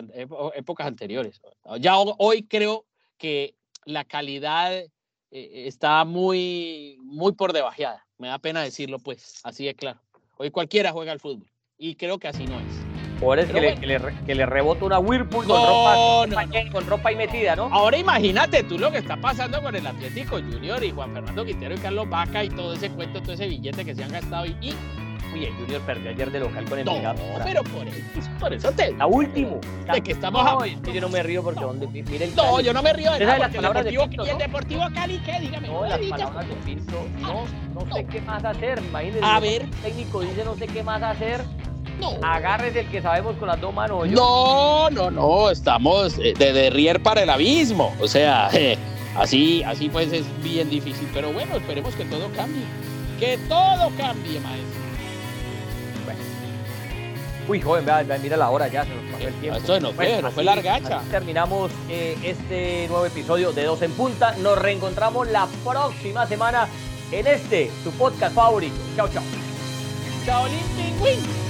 épocas anteriores. Ya hoy creo que la calidad eh, está muy, muy por debajeada. Me da pena decirlo, pues, así de claro. Hoy cualquiera juega al fútbol y creo que así no es. Por es que le, que, le, rebota una Whirlpool con, ropa, con ropa y metida, ¿no? Ahora imagínate tú lo que está pasando con el Atlético Junior y Juan Fernando Quintero y Carlos Vaca y todo ese cuento, todo ese billete que se han gastado y Uy, el Junior perdió ayer de local con el No, pero por eso, por eso te. La último. De que estamos. No, yo no me río porque no. donde. Mire no, yo no me río de nada. Las palabras el Deportivo, de Pinto, ¿no? el Deportivo Cali, ¿qué? Dígame. No, las palabras de Pinto. No, no sé qué más hacer. Imagínese. A ver. El técnico dice no sé qué más hacer. No. Agárrese el que sabemos con las dos manos. No, no, no. Estamos eh, de derrier para el abismo. O sea, [LAUGHS] eh, así, así pues es bien difícil. Pero bueno, esperemos que todo cambie. Que todo cambie, maestro. Uy, joven, mira la hora ya, se nos pasó el tiempo. Esto no fue, no fue largacha. Terminamos eh, este nuevo episodio de Dos en Punta. Nos reencontramos la próxima semana en este, su podcast favorito. Chao, chao. Chao, Pingüín.